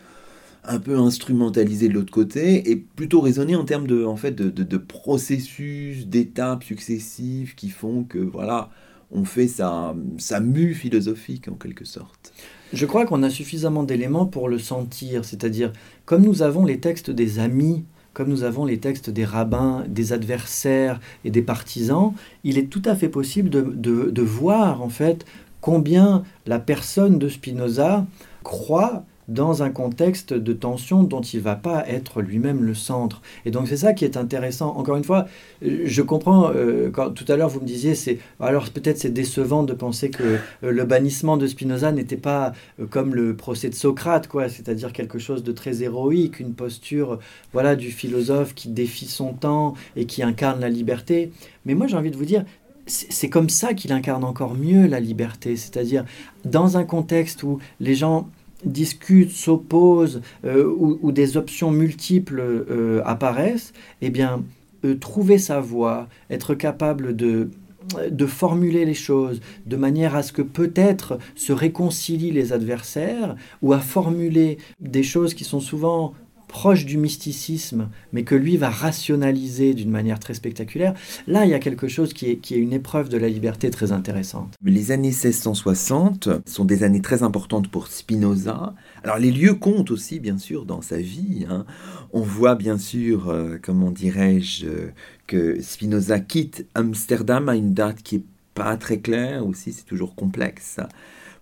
[SPEAKER 1] un peu instrumentalisé de l'autre côté et plutôt raisonner en termes de, en fait, de, de, processus, d'étapes successives qui font que voilà, on fait sa, sa mue philosophique en quelque sorte.
[SPEAKER 2] Je crois qu'on a suffisamment d'éléments pour le sentir, c'est-à-dire comme nous avons les textes des amis, comme nous avons les textes des rabbins, des adversaires et des partisans, il est tout à fait possible de, voir en fait combien la personne de Spinoza croit dans un contexte de tension dont il ne va pas être lui-même le centre. Et donc c'est ça qui est intéressant. Encore une fois, je comprends, euh, quand tout à l'heure vous me disiez, c'est alors peut-être c'est décevant de penser que euh, le bannissement de Spinoza n'était pas euh, comme le procès de Socrate, quoi, c'est-à-dire quelque chose de très héroïque, une posture voilà, du philosophe qui défie son temps et qui incarne la liberté. Mais moi j'ai envie de vous dire, c'est comme ça qu'il incarne encore mieux la liberté, c'est-à-dire dans un contexte où les gens discutent, s'opposent ou, des options multiples apparaissent, eh bien, trouver sa voie, être capable de de formuler les choses de manière à ce que peut-être se réconcilient les adversaires ou à formuler des choses qui sont souvent proches du mysticisme, mais que lui va rationaliser d'une manière très spectaculaire, là il y a quelque chose qui est, qui est une épreuve de la liberté très intéressante.
[SPEAKER 1] Les années 1660 sont des années très importantes pour Spinoza. Alors les lieux comptent aussi bien sûr dans sa vie. Hein. On voit bien sûr, euh, comment dirais-je, que Spinoza quitte Amsterdam à une date qui est pas très claire aussi, c'est toujours complexe,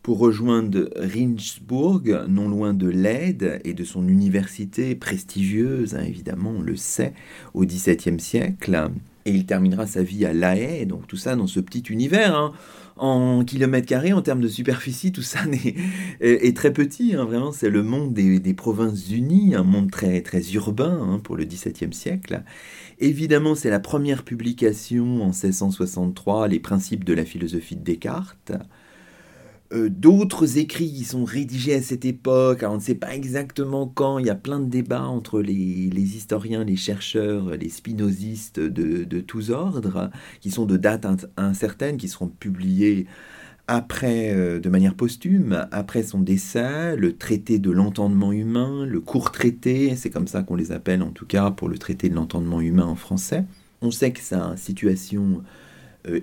[SPEAKER 1] pour rejoindre Ringsburg, non loin de Leyde et de son université prestigieuse, hein, évidemment, on le sait, au XVIIe siècle. Et il terminera sa vie à La Haye, donc tout ça dans ce petit univers. Hein en kilomètres carrés, en termes de superficie, tout ça est, très petit. Hein, vraiment, c'est le monde des, provinces unies, un monde très, très urbain pour le XVIIe siècle. Évidemment, c'est la première publication en 1663, Les principes de la philosophie de Descartes. Euh, d'autres écrits qui sont rédigés à cette époque. on ne sait pas exactement quand. Il y a plein de débats entre les, historiens, les chercheurs, les spinozistes de, tous ordres, qui sont de date incertaine, qui seront publiés après, euh, de manière posthume, après son décès, le traité de l'entendement humain, le court traité, c'est comme ça qu'on les appelle en tout cas pour le traité de l'entendement humain en français. On sait que sa situation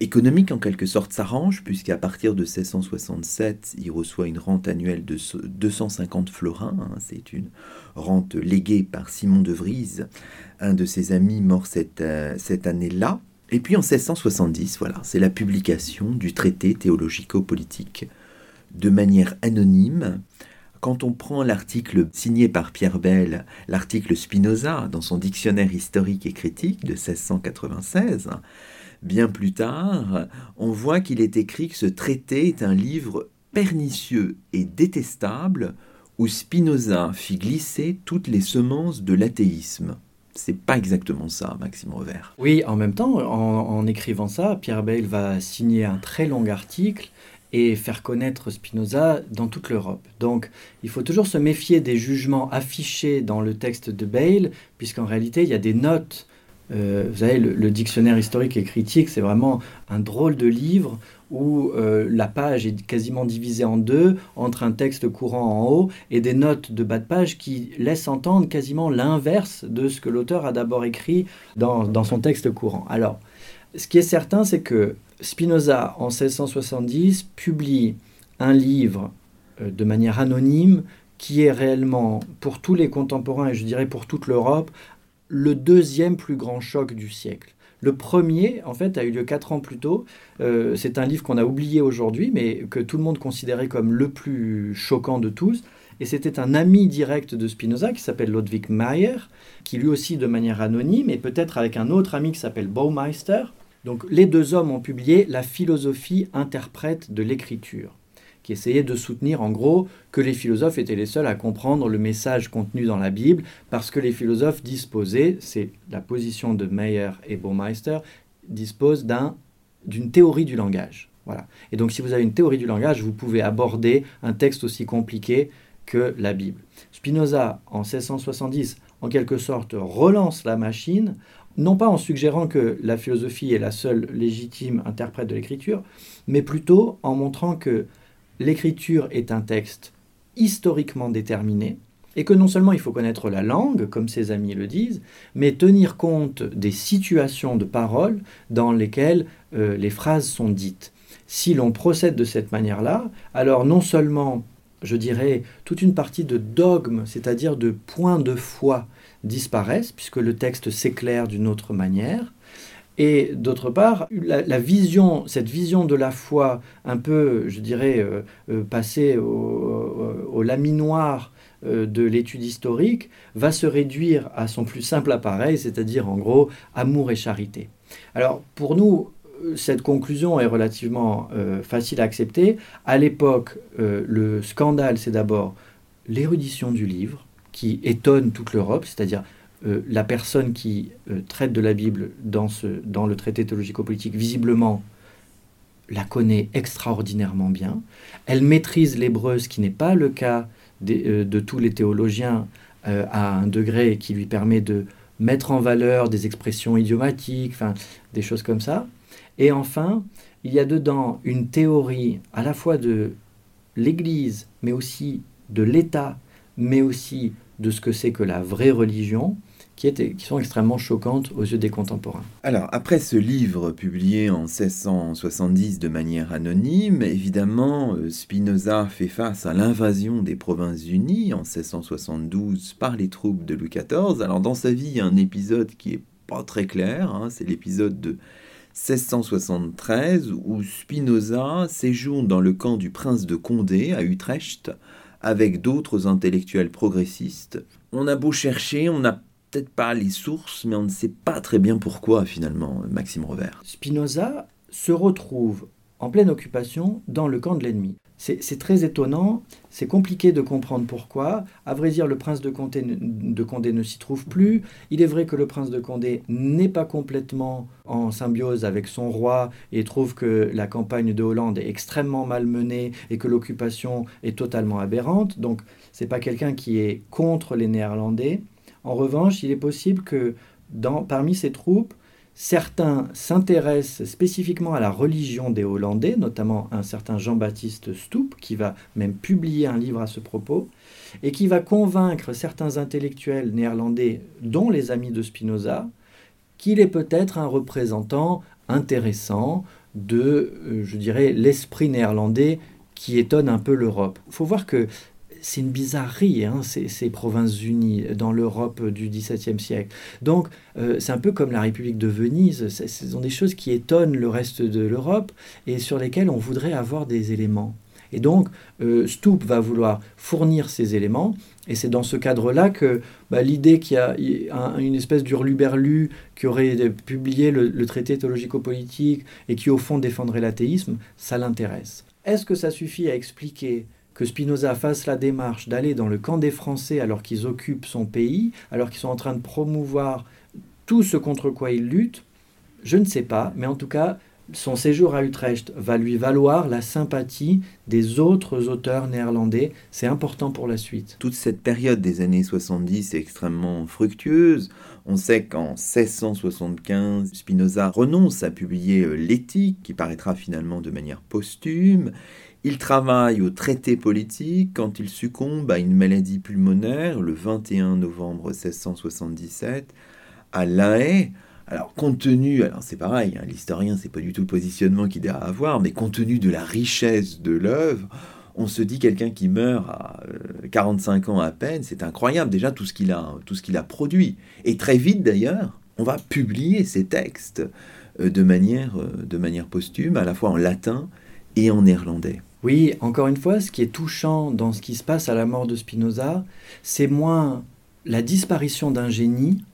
[SPEAKER 1] économique en quelque sorte s'arrange, puisqu'à partir de 1667, il reçoit une rente annuelle de 250 florins. Hein. c'est une rente léguée par Simon de Vries, un de ses amis mort cette, euh, cette année-là. Et puis en 1670, voilà, c'est la publication du traité théologico-politique de manière anonyme. Quand on prend l'article signé par Pierre Bell, l'article Spinoza, dans son dictionnaire historique et critique de 1696, Bien plus tard, on voit qu'il est écrit que ce traité est un livre pernicieux et détestable où Spinoza fit glisser toutes les semences de l'athéisme. C'est pas exactement ça, Maxime Revers.
[SPEAKER 2] Oui, en même temps, en, écrivant ça, Pierre Bayle va signer un très long article et faire connaître Spinoza dans toute l'Europe. Donc il faut toujours se méfier des jugements affichés dans le texte de Bayle, puisqu'en réalité il y a des notes euh, vous savez, le, dictionnaire historique et critique, c'est vraiment un drôle de livre où euh, la page est quasiment divisée en deux, entre un texte courant en haut et des notes de bas de page qui laissent entendre quasiment l'inverse de ce que l'auteur a d'abord écrit dans, son texte courant. Alors, ce qui est certain, c'est que Spinoza, en 1670, publie un livre euh, de manière anonyme qui est réellement, pour tous les contemporains et je dirais pour toute l'Europe, le deuxième plus grand choc du siècle. Le premier, en fait, a eu lieu quatre ans plus tôt. Euh, c'est un livre qu'on a oublié aujourd'hui, mais que tout le monde considérait comme le plus choquant de tous. Et c'était un ami direct de Spinoza qui s'appelle Ludwig Mayer, qui lui aussi de manière anonyme, et peut-être avec un autre ami qui s'appelle Baumeister. Donc les deux hommes ont publié La philosophie interprète de l'écriture qui essayait de soutenir en gros que les philosophes étaient les seuls à comprendre le message contenu dans la Bible, parce que les philosophes disposaient, c'est la position de Meyer et Baumeister, disposent d'une théorie du langage. Voilà. Et donc si vous avez une théorie du langage, vous pouvez aborder un texte aussi compliqué que la Bible. Spinoza, en 1670, en quelque sorte, relance la machine, non pas en suggérant que la philosophie est la seule légitime interprète de l'écriture, mais plutôt en montrant que l'écriture est un texte historiquement déterminé, et que non seulement il faut connaître la langue, comme ses amis le disent, mais tenir compte des situations de parole dans lesquelles euh, les phrases sont dites. Si l'on procède de cette manière-là, alors non seulement, je dirais, toute une partie de dogmes, c'est-à-dire de points de foi, disparaissent, puisque le texte s'éclaire d'une autre manière, et d'autre part, la, vision, cette vision de la foi un peu, je dirais, euh, euh, passée au, laminoir euh, de l'étude historique, va se réduire à son plus simple appareil, c'est-à-dire en gros amour et charité. Alors pour nous, cette conclusion est relativement facile à accepter. À l'époque, le scandale, c'est d'abord l'érudition du livre, qui étonne toute l'Europe, c'est-à-dire euh, la personne qui euh, traite de la Bible dans, ce, dans le traité théologico-politique, visiblement, la connaît extraordinairement bien. Elle maîtrise l'hébreu, ce qui n'est pas le cas de tous les théologiens à un degré qui lui permet de mettre en valeur des expressions idiomatiques, des choses comme ça. Et enfin, il y a dedans une théorie à la fois de l'Église, mais aussi de l'État, mais aussi de ce que c'est que la vraie religion, qui, étaient, qui sont extrêmement choquantes aux yeux des contemporains.
[SPEAKER 1] Alors, après ce livre publié en 1670 de manière anonyme, évidemment, euh, Spinoza fait face à l'invasion des Provinces-Unies en 1672 par les troupes de Louis XIV. Alors, dans sa vie, il y a un épisode qui est pas très clair, hein, c'est l'épisode de 1673 où Spinoza séjourne dans le camp du prince de Condé à Utrecht avec d'autres intellectuels progressistes. On a beau chercher, on n'a peut-être pas les sources, mais on ne sait pas très bien pourquoi finalement, Maxime Revers.
[SPEAKER 2] Spinoza se retrouve en pleine occupation dans le camp de l'ennemi. C'est très étonnant, c'est compliqué de comprendre pourquoi. À vrai dire, le prince de Condé, ne s'y trouve plus. Il est vrai que le prince de Condé n'est pas complètement en symbiose avec son roi et trouve que la campagne de Hollande est extrêmement mal menée et que l'occupation est totalement aberrante. Donc, c'est pas quelqu'un qui est contre les Néerlandais. En revanche, il est possible que parmi ses troupes, Certains s'intéressent spécifiquement à la religion des Hollandais, notamment un certain Jean-Baptiste Stoop, qui va même publier un livre à ce propos, et qui va convaincre certains intellectuels néerlandais, dont les amis de Spinoza, qu'il est peut-être un représentant intéressant de, euh, je dirais, l'esprit néerlandais qui étonne un peu l'Europe. Il faut voir que c'est une bizarrerie, hein, ces, provinces-unies dans l'Europe du XVIIe siècle. Donc, euh, c'est un peu comme la République de Venise. Ce sont des choses qui étonnent le reste de l'Europe et sur lesquelles on voudrait avoir des éléments. Et donc, euh, Stoop va vouloir fournir ces éléments. Et c'est dans ce cadre-là que bah, l'idée qu'il y a une espèce d'urluberlu qui aurait publié le traité théologico-politique et qui, au fond, défendrait l'athéisme, ça l'intéresse. Est-ce que ça suffit à expliquer que Spinoza fasse la démarche d'aller dans le camp des Français alors qu'ils occupent son pays, alors qu'ils sont en train de promouvoir tout ce contre quoi il lutte, je ne sais pas, mais en tout cas, son séjour à Utrecht va lui valoir la sympathie des autres auteurs néerlandais. C'est important pour la suite.
[SPEAKER 1] Toute cette période des années 70 est extrêmement fructueuse. On sait qu'en 1675, Spinoza renonce à publier euh, L'éthique, qui paraîtra finalement de manière posthume. Il travaille au traité politique quand il succombe à une maladie pulmonaire le 21 novembre 1677 à La Haye. Alors, compte tenu, alors c'est pareil, hein, l'historien, c'est pas du tout le positionnement qu'il doit avoir, mais compte tenu de la richesse de l'œuvre, on se dit quelqu'un qui meurt à 45 euh, ans à peine, c'est incroyable déjà tout ce qu'il a, tout ce qu'il a produit. Et très vite d'ailleurs, on va publier ces textes euh, de manière, euh, de manière posthume, à la fois en latin et en néerlandais.
[SPEAKER 2] Oui, encore une fois, ce qui est touchant dans ce qui se passe à la mort de Spinoza, c'est moins la disparition d'un génie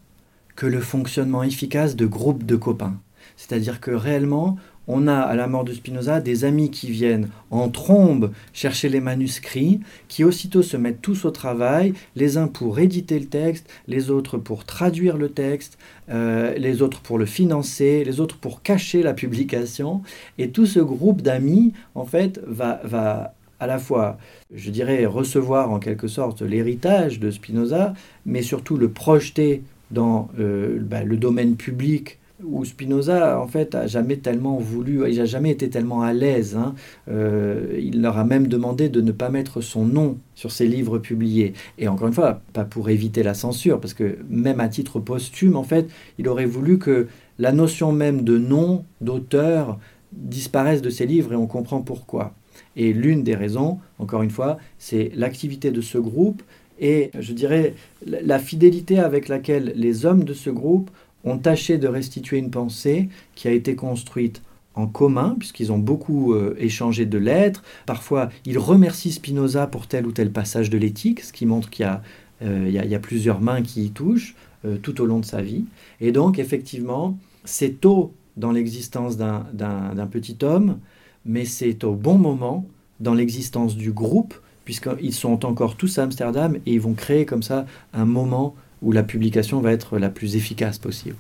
[SPEAKER 2] que le fonctionnement efficace de groupes de copains. C'est-à-dire que réellement, on a à la mort de Spinoza des amis qui viennent en trombe chercher les manuscrits, qui aussitôt se mettent tous au travail, les uns pour éditer le texte, les autres pour traduire le texte, euh, les autres pour le financer, les autres pour cacher la publication. Et tout ce groupe d'amis, en fait, va, va à la fois, je dirais, recevoir en quelque sorte l'héritage de Spinoza, mais surtout le projeter dans euh, bah, le domaine public où Spinoza, en fait, a jamais tellement voulu, il n'a jamais été tellement à l'aise. Hein. Euh, il leur a même demandé de ne pas mettre son nom sur ses livres publiés. Et encore une fois, pas pour éviter la censure, parce que même à titre posthume, en fait, il aurait voulu que la notion même de nom, d'auteur, disparaisse de ses livres, et on comprend pourquoi. Et l'une des raisons, encore une fois, c'est l'activité de ce groupe et, je dirais, la fidélité avec laquelle les hommes de ce groupe ont tâché de restituer une pensée qui a été construite en commun, puisqu'ils ont beaucoup euh, échangé de lettres. Parfois, ils remercient Spinoza pour tel ou tel passage de l'éthique, ce qui montre qu'il y, euh, a plusieurs mains qui y touchent euh, tout au long de sa vie. Et donc, effectivement, c'est tôt dans l'existence d'un petit homme, mais c'est au bon moment dans l'existence du groupe, puisqu'ils sont encore tous à Amsterdam et ils vont créer comme ça un moment où la publication va être la plus efficace possible.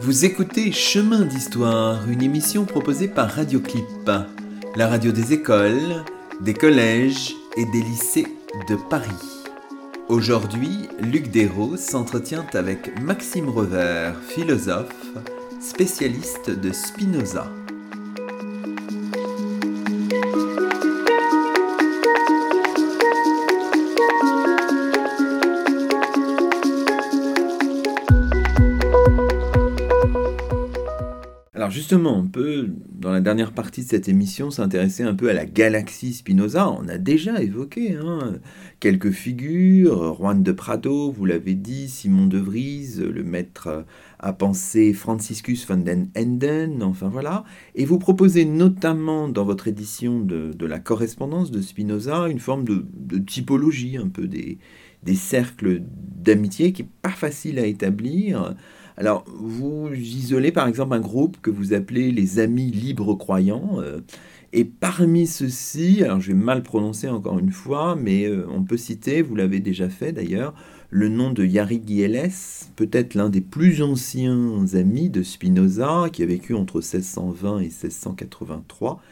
[SPEAKER 1] Vous écoutez Chemin d'Histoire, une émission proposée par Radioclip, la radio des écoles, des collèges et des lycées de Paris. Aujourd'hui, Luc Dérault s'entretient avec Maxime Revers, philosophe, spécialiste de Spinoza. Justement, on peut, dans la dernière partie de cette émission, s'intéresser un peu à la galaxie Spinoza. On a déjà évoqué hein, quelques figures, Juan de Prado, vous l'avez dit, Simon de Vries, le maître à penser Franciscus von den Enden, enfin voilà. Et vous proposez notamment dans votre édition de, la correspondance de Spinoza une forme de, typologie un peu des, des cercles d'amitié qui n'est pas facile à établir. Alors, vous isolez par exemple un groupe que vous appelez les Amis Libres Croyants. Euh, et parmi ceux-ci, alors je vais mal prononcer encore une fois, mais euh, on peut citer, vous l'avez déjà fait d'ailleurs, le nom de Yari Gieles, peut-être l'un des plus anciens amis de Spinoza, qui a vécu entre 1620 et 1683,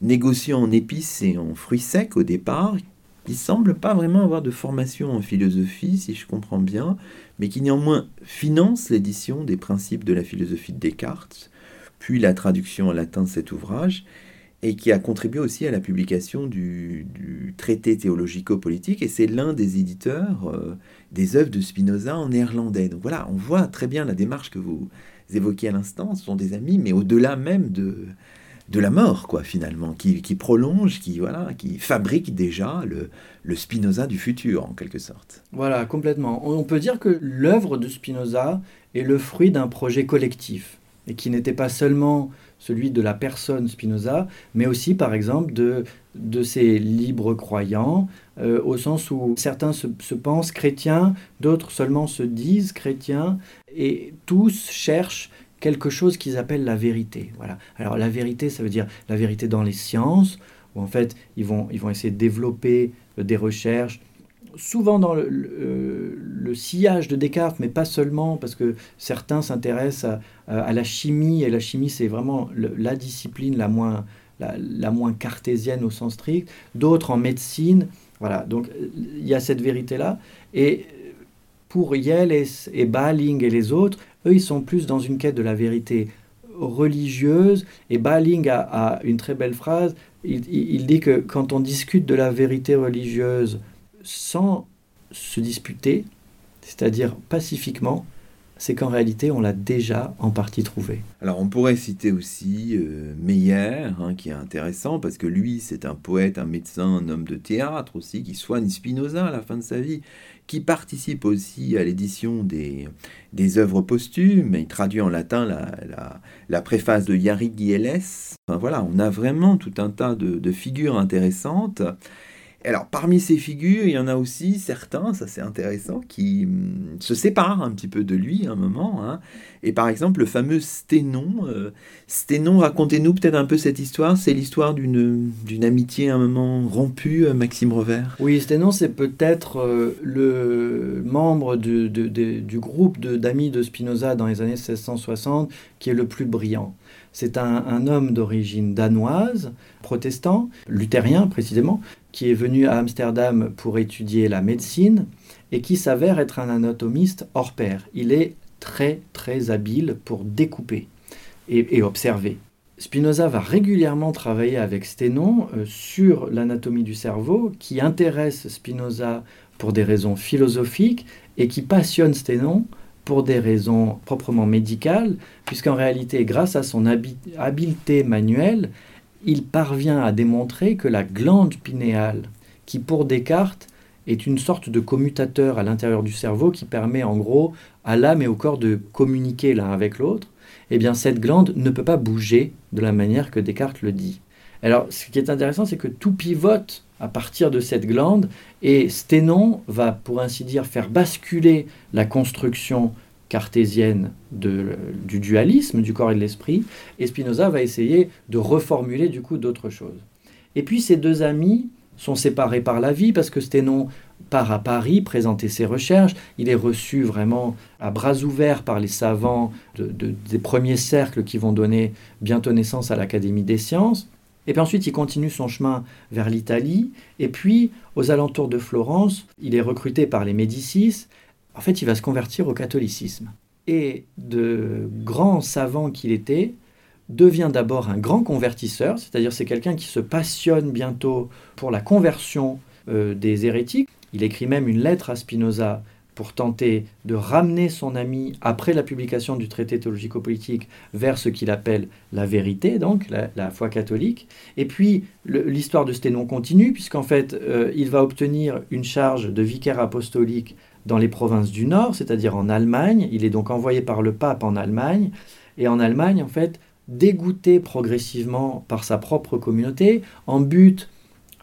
[SPEAKER 1] négociant en épices et en fruits secs au départ, qui semble pas vraiment avoir de formation en philosophie, si je comprends bien, mais qui néanmoins finance l'édition des principes de la philosophie de Descartes, puis la traduction en latin de cet ouvrage, et qui a contribué aussi à la publication du, traité théologico-politique, et c'est l'un des éditeurs euh, des œuvres de Spinoza en néerlandais. Donc voilà, on voit très bien la démarche que vous évoquiez à l'instant, ce sont des amis, mais au-delà même de, de la mort, quoi, finalement, qui, prolonge, qui, voilà, qui fabrique déjà le, le, Spinoza du futur, en quelque sorte.
[SPEAKER 2] Voilà, complètement. On peut dire que l'œuvre de Spinoza est le fruit d'un projet collectif, et qui n'était pas seulement celui de la personne Spinoza, mais aussi, par exemple, de, de ses libres croyants, euh, au sens où certains se pensent chrétiens, d'autres seulement se disent chrétiens, et tous cherchent quelque chose qu'ils appellent la vérité. Voilà. Alors la vérité, ça veut dire la vérité dans les sciences, où en fait ils vont, ils vont essayer de développer euh, des recherches, souvent dans le, sillage de Descartes, mais pas seulement, parce que certains s'intéressent à, la chimie, et la chimie c'est vraiment la discipline la moins, la, moins cartésienne au sens strict, d'autres en médecine. Voilà, donc il y a cette vérité-là. Et pour Yale et Baling et les autres, eux, ils sont plus dans une quête de la vérité religieuse. Et Baling a, une très belle phrase. Il, dit que quand on discute de la vérité religieuse sans se disputer, c'est-à-dire pacifiquement, c'est qu'en réalité, on l'a déjà en partie trouvé.
[SPEAKER 1] Alors, on pourrait citer aussi euh, Meyer, hein, qui est intéressant, parce que lui, c'est un poète, un médecin, un homme de théâtre aussi, qui soigne Spinoza à la fin de sa vie qui participe aussi à l'édition des, des œuvres posthumes. Il traduit en latin la, la, préface de Yari Gieles. Enfin, voilà, on a vraiment tout un tas de, de figures intéressantes. Alors, parmi ces figures, il y en a aussi certains, ça c'est intéressant, qui hum, se séparent un petit peu de lui un moment. Hein. Et par exemple, le fameux Sténon. Euh, Sténon, racontez-nous peut-être un peu cette histoire. C'est l'histoire d'une, amitié à un moment rompue, euh, Maxime Revers
[SPEAKER 2] Oui, Sténon, c'est peut-être euh, le membre du, du groupe d'amis de Spinoza dans les années 1660 qui est le plus brillant. C'est un, homme d'origine danoise, protestant, luthérien précisément, qui est venu à Amsterdam pour étudier la médecine et qui s'avère être un anatomiste hors pair. Il est très très habile pour découper et, observer. Spinoza va régulièrement travailler avec Sténon euh, sur l'anatomie du cerveau qui intéresse Spinoza pour des raisons philosophiques et qui passionne Sténon pour des raisons proprement médicales, puisqu'en réalité, grâce à son habileté manuelle, il parvient à démontrer que la glande pinéale, qui pour Descartes est une sorte de commutateur à l'intérieur du cerveau qui permet en gros à l'âme et au corps de communiquer l'un avec l'autre, eh bien cette glande ne peut pas bouger de la manière que Descartes le dit. Alors ce qui est intéressant, c'est que tout pivote à partir de cette glande et Sténon va, pour ainsi dire, faire basculer la construction cartésienne du dualisme du corps et de l'esprit, et Spinoza va essayer de reformuler du coup d'autres choses. Et puis ces deux amis sont séparés par la vie parce que Sténon part à Paris présenter ses recherches. Il est reçu vraiment à bras ouverts par les savants des premiers cercles qui vont donner bientôt naissance à l'Académie des sciences. Et puis ensuite, il continue son chemin vers l'Italie. Et puis, aux alentours de Florence, il est recruté par les Médicis. En fait, il va se convertir au catholicisme. Et de grand savant qu'il était, devient d'abord un grand convertisseur, c'est-à-dire c'est quelqu'un qui se passionne bientôt pour la conversion euh, des hérétiques. Il écrit même une lettre à Spinoza pour tenter de ramener son ami, après la publication du traité théologico-politique, vers ce qu'il appelle la vérité, donc la, foi catholique. Et puis, l'histoire de Sténon continue, puisqu'en fait, euh, il va obtenir une charge de vicaire apostolique dans les provinces du Nord, c'est-à-dire en Allemagne. Il est donc envoyé par le pape en Allemagne. Et en Allemagne, en fait, dégoûté progressivement par sa propre communauté, en but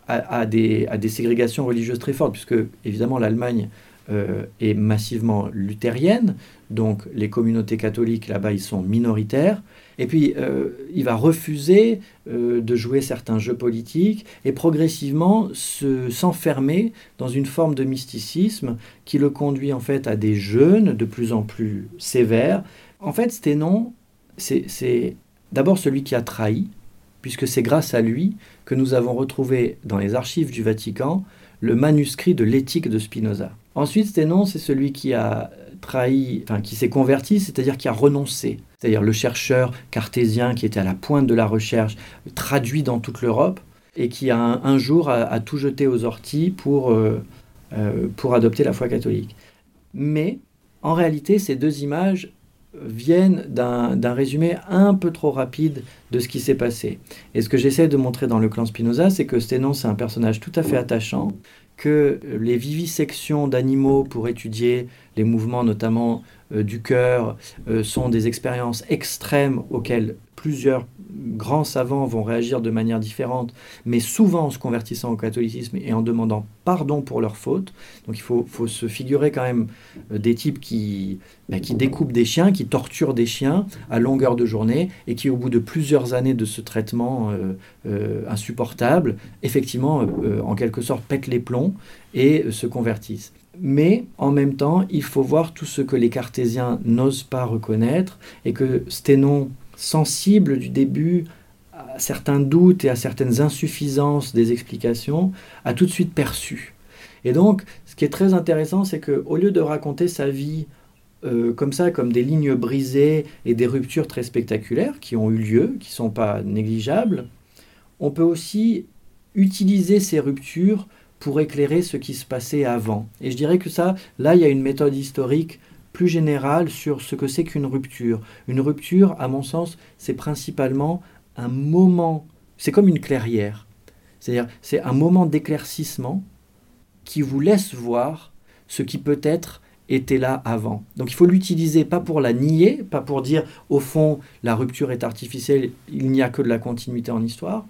[SPEAKER 2] à, des, à des ségrégations religieuses très fortes, puisque évidemment l'Allemagne euh, est massivement luthérienne, donc les communautés catholiques là-bas, ils sont minoritaires. Et puis, euh, il va refuser euh, de jouer certains jeux politiques et progressivement s'enfermer dans une forme de mysticisme qui le conduit en fait à des jeûnes de plus en plus sévères. En fait, Sténon, c'est d'abord celui qui a trahi, puisque c'est grâce à lui que nous avons retrouvé dans les archives du Vatican le manuscrit de l'éthique de Spinoza. Ensuite, Sténon, c'est celui qui a trahi, enfin qui s'est converti, c'est-à-dire qui a renoncé. C'est-à-dire le chercheur cartésien qui était à la pointe de la recherche, traduit dans toute l'Europe, et qui a un, jour a, tout jeté aux orties pour, euh, euh, pour adopter la foi catholique. Mais en réalité, ces deux images viennent d'un résumé un peu trop rapide de ce qui s'est passé. Et ce que j'essaie de montrer dans le clan Spinoza, c'est que Sténon, c'est un personnage tout à fait attachant, que les vivisections d'animaux pour étudier les mouvements notamment euh, du cœur euh, sont des expériences extrêmes auxquelles plusieurs grands savants vont réagir de manière différente, mais souvent en se convertissant au catholicisme et en demandant pardon pour leurs fautes. Donc il faut, se figurer quand même euh, des types qui, bah, qui découpent des chiens, qui torturent des chiens à longueur de journée et qui, au bout de plusieurs années de ce traitement insupportable, effectivement, en quelque sorte, pètent les plombs et se convertissent. Mais en même temps, il faut voir tout ce que les cartésiens n'osent pas reconnaître et que Sténon, sensible du début à certains doutes et à certaines insuffisances des explications, a tout de suite perçu. Et donc, ce qui est très intéressant, c'est qu'au lieu de raconter sa vie euh, comme ça, comme des lignes brisées et des ruptures très spectaculaires qui ont eu lieu, qui ne sont pas négligeables, on peut aussi utiliser ces ruptures pour éclairer ce qui se passait avant. Et je dirais que ça, là, il y a une méthode historique plus générale sur ce que c'est qu'une rupture. Une rupture, à mon sens, c'est principalement un moment, c'est comme une clairière. C'est-à-dire, c'est un moment d'éclaircissement qui vous laisse voir ce qui peut-être était là avant. Donc il faut l'utiliser pas pour la nier, pas pour dire au fond la rupture est artificielle, il n'y a que de la continuité en histoire.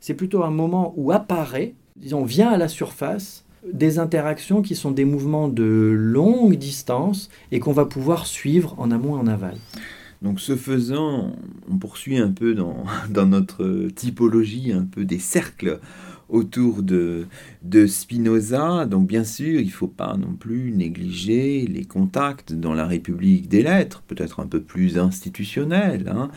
[SPEAKER 2] C'est plutôt un moment où apparaît disons, vient à la surface des interactions qui sont des mouvements de longue distance et qu'on va pouvoir suivre en amont et en aval.
[SPEAKER 1] Donc ce faisant, on poursuit un peu dans, notre typologie, un peu des cercles autour de, de Spinoza. Donc bien sûr, il ne faut pas non plus négliger les contacts dans la République des lettres, peut-être un peu plus institutionnels, hein,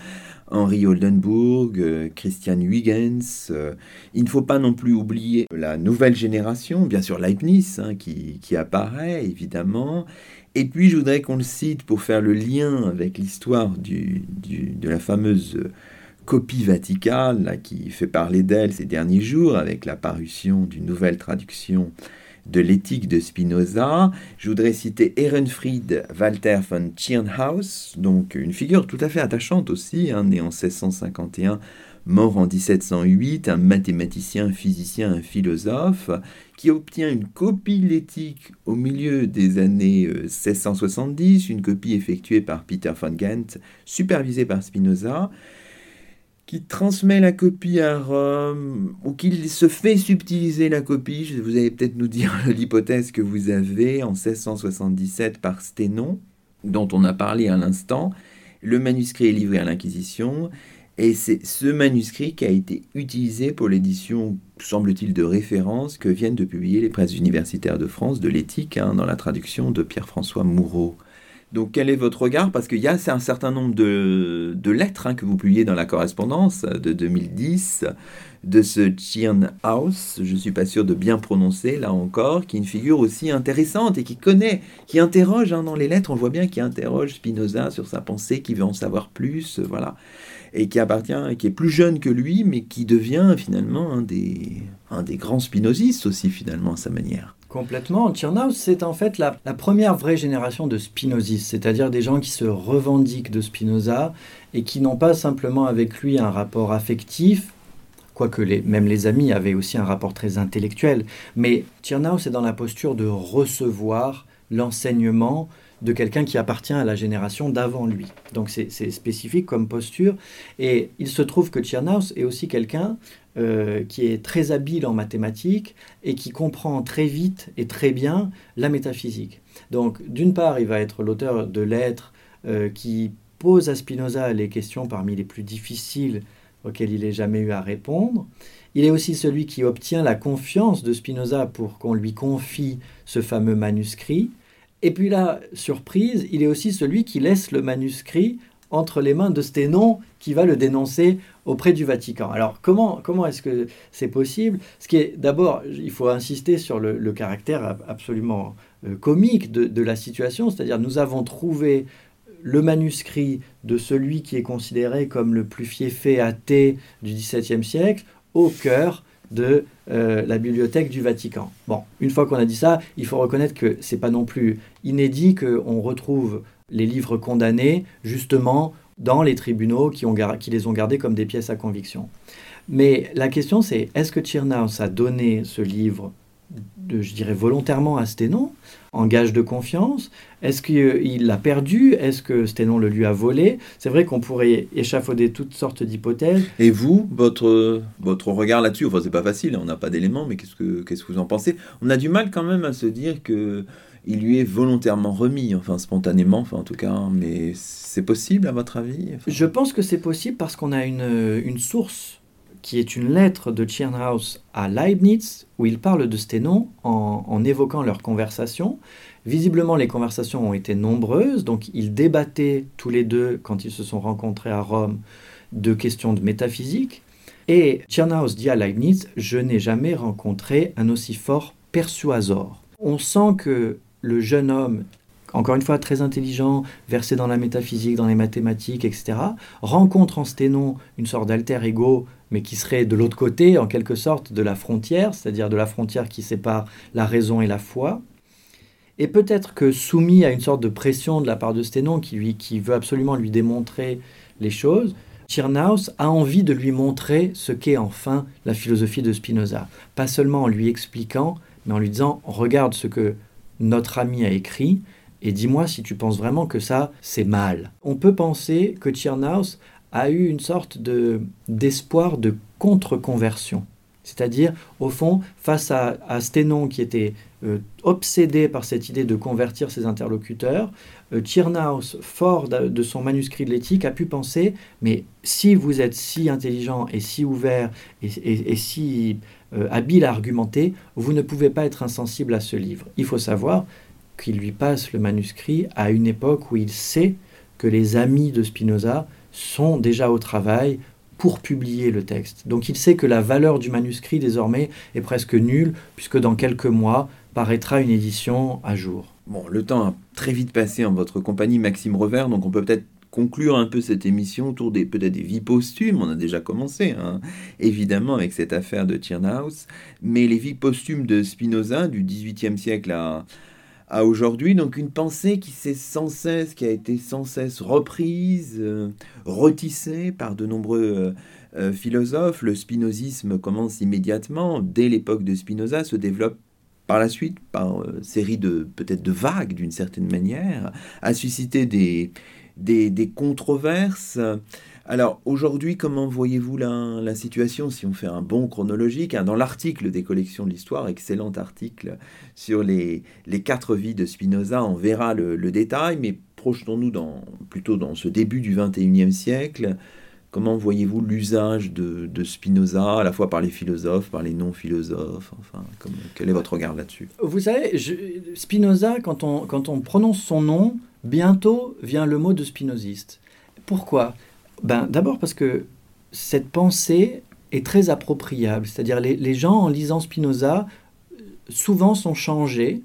[SPEAKER 1] Henri Oldenburg, euh, Christian Huygens. Euh, il ne faut pas non plus oublier la nouvelle génération, bien sûr Leibniz, hein, qui, apparaît évidemment. Et puis je voudrais qu'on le cite pour faire le lien avec l'histoire de la fameuse copie vaticale qui fait parler d'elle ces derniers jours avec la parution d'une nouvelle traduction de l'éthique de Spinoza. Je voudrais citer Ehrenfried Walter von Tschirnhaus, donc une figure tout à fait attachante aussi, hein, né en 1651, mort en 1708, un mathématicien, physicien, un philosophe, qui obtient une copie l'éthique au milieu des années 1670, euh, une copie effectuée par Peter von Gent, supervisée par Spinoza qui transmet la copie à Rome, ou qu'il se fait subtiliser la copie. Vous allez peut-être nous dire l'hypothèse que vous avez en 1677 par Sténon, dont on a parlé à l'instant. Le manuscrit est livré à l'Inquisition, Et c'est ce manuscrit qui a été utilisé pour l'édition, semble-t-il, de référence que viennent de publier les presses universitaires de France de l'éthique, hein, dans la traduction de Pierre-François Moureau. Donc quel est votre regard? Parce qu'il y a un certain nombre de, lettres hein, que vous publiez dans la correspondance de 2010 de ce House, je ne suis pas sûr de bien prononcer là encore, qui est une figure aussi intéressante et qui connaît, qui interroge hein, dans les lettres, on voit bien qu'il interroge Spinoza sur sa pensée, qui veut en savoir plus, voilà. Et qui appartient, qui est plus jeune que lui, mais qui devient finalement un des, un des grands spinozistes aussi finalement à sa manière.
[SPEAKER 2] Complètement. Tiernaus, c'est en fait la, première vraie génération de spinozistes, c'est-à-dire des gens qui se revendiquent de Spinoza et qui n'ont pas simplement avec lui un rapport affectif, quoique les, même les amis avaient aussi un rapport très intellectuel. Mais Tiernaus est dans la posture de recevoir l'enseignement de quelqu'un qui appartient à la génération d'avant lui. Donc c'est spécifique comme posture. Et il se trouve que Tiernaus est aussi quelqu'un euh, qui est très habile en mathématiques et qui comprend très vite et très bien la métaphysique. Donc d'une part, il va être l'auteur de lettres euh, qui pose à Spinoza les questions parmi les plus difficiles auxquelles il ait jamais eu à répondre. Il est aussi celui qui obtient la confiance de Spinoza pour qu'on lui confie ce fameux manuscrit. Et puis là, surprise, il est aussi celui qui laisse le manuscrit entre les mains de Sténon qui va le dénoncer auprès du Vatican. Alors comment, est-ce que c'est possible? Ce qui est d'abord, il faut insister sur le, caractère absolument euh, comique de, de la situation, c'est-à-dire nous avons trouvé le manuscrit de celui qui est considéré comme le plus fiefé athée du XVIIe siècle au cœur de euh, la bibliothèque du Vatican. Bon, une fois qu'on a dit ça, il faut reconnaître que c'est pas non plus inédit qu'on retrouve les livres condamnés justement dans les tribunaux qui, les ont gardés comme des pièces à conviction. Mais la question c'est est-ce que Tchirnaus a donné ce livre je dirais volontairement à Sténon, en gage de confiance? Est-ce qu'il l'a perdu? Est-ce que Sténon le lui a volé? C'est vrai qu'on pourrait échafauder toutes sortes d'hypothèses.
[SPEAKER 1] Et vous, votre, votre regard là-dessus Enfin, c'est pas facile, on n'a pas d'éléments, mais qu'est-ce que, qu'est-ce que vous en pensez? On a du mal quand même à se dire que il lui est volontairement remis, enfin spontanément, enfin en tout cas, mais c'est possible à votre avis?
[SPEAKER 2] Je pense que c'est possible parce qu'on a une, une source qui est une lettre de Tchernhaus à Leibniz, où il parle de Sténon en, évoquant leur conversation. Visiblement, les conversations ont été nombreuses, donc ils débattaient tous les deux, quand ils se sont rencontrés à Rome, de questions de métaphysique. Et Tchernhaus dit à Leibniz Je n'ai jamais rencontré un aussi fort persuasor. On sent que le jeune homme encore une fois très intelligent, versé dans la métaphysique, dans les mathématiques, etc., rencontre en Sténon une sorte d'alter ego mais qui serait de l'autre côté, en quelque sorte, de la frontière, c'est-à-dire de la frontière qui sépare la raison et la foi. Et peut-être que soumis à une sorte de pression de la part de Sténon, qui, lui, qui veut absolument lui démontrer les choses, Tchirnaus a envie de lui montrer ce qu'est enfin la philosophie de Spinoza. Pas seulement en lui expliquant, mais en lui disant Regarde ce que notre ami a écrit, et dis-moi si tu penses vraiment que ça, c'est mal. On peut penser que Tchirnaus a eu une sorte de, d'espoir de contre-conversion. C'est-à-dire, au fond, face à, à Sténon qui était euh, obsédé par cette idée de convertir ses interlocuteurs, euh, fort de, son manuscrit de l'éthique, a pu penser, mais si vous êtes si intelligent et si ouvert et, si euh, habile à argumenter, vous ne pouvez pas être insensible à ce livre. Il faut savoir qu'il lui passe le manuscrit à une époque où il sait que les amis de Spinoza sont déjà au travail pour publier le texte. Donc il sait que la valeur du manuscrit désormais est presque nulle, puisque dans quelques mois paraîtra une édition à jour.
[SPEAKER 1] Bon, le temps a très vite passé en votre compagnie, Maxime Revers, donc on peut peut-être conclure un peu cette émission autour des peut-être des vies posthumes. On a déjà commencé, hein, évidemment, avec cette affaire de Tiernaus, mais les vies posthumes de Spinoza du XVIIIe siècle à, aujourd'hui. Donc une pensée qui s'est sans cesse, qui a été sans cesse reprise, euh, retissée par de nombreux euh, euh, philosophes. Le spinozisme commence immédiatement, dès l'époque de Spinoza, se développe par la suite, par série de peut-être de vagues d'une certaine manière, a suscité des, des, controverses. Alors aujourd'hui, comment voyez-vous la, situation si on fait un bon chronologique hein, Dans l'article des collections de l'histoire, excellent article sur les, quatre vies de Spinoza, on verra le, détail, mais projetons-nous dans, plutôt dans ce début du XXIe siècle. Comment voyez-vous l'usage de, Spinoza, à la fois par les philosophes, par les non-philosophes enfin, Quel est votre regard là-dessus?
[SPEAKER 2] Vous savez, Spinoza, quand on, quand on prononce son nom, bientôt vient le mot de spinoziste. Pourquoi? Ben, D'abord parce que cette pensée est très appropriable. C'est-à-dire les, les gens, en lisant Spinoza, souvent sont changés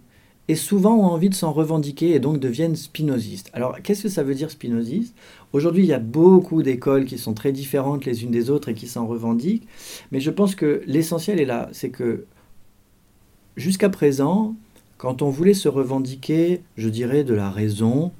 [SPEAKER 2] et souvent ont envie de s'en revendiquer et donc deviennent spinozistes. Alors, qu'est-ce que ça veut dire spinoziste Aujourd'hui, il y a beaucoup d'écoles qui sont très différentes les unes des autres et qui s'en revendiquent, mais je pense que l'essentiel est là, c'est que jusqu'à présent, quand on voulait se revendiquer, je dirais, de la raison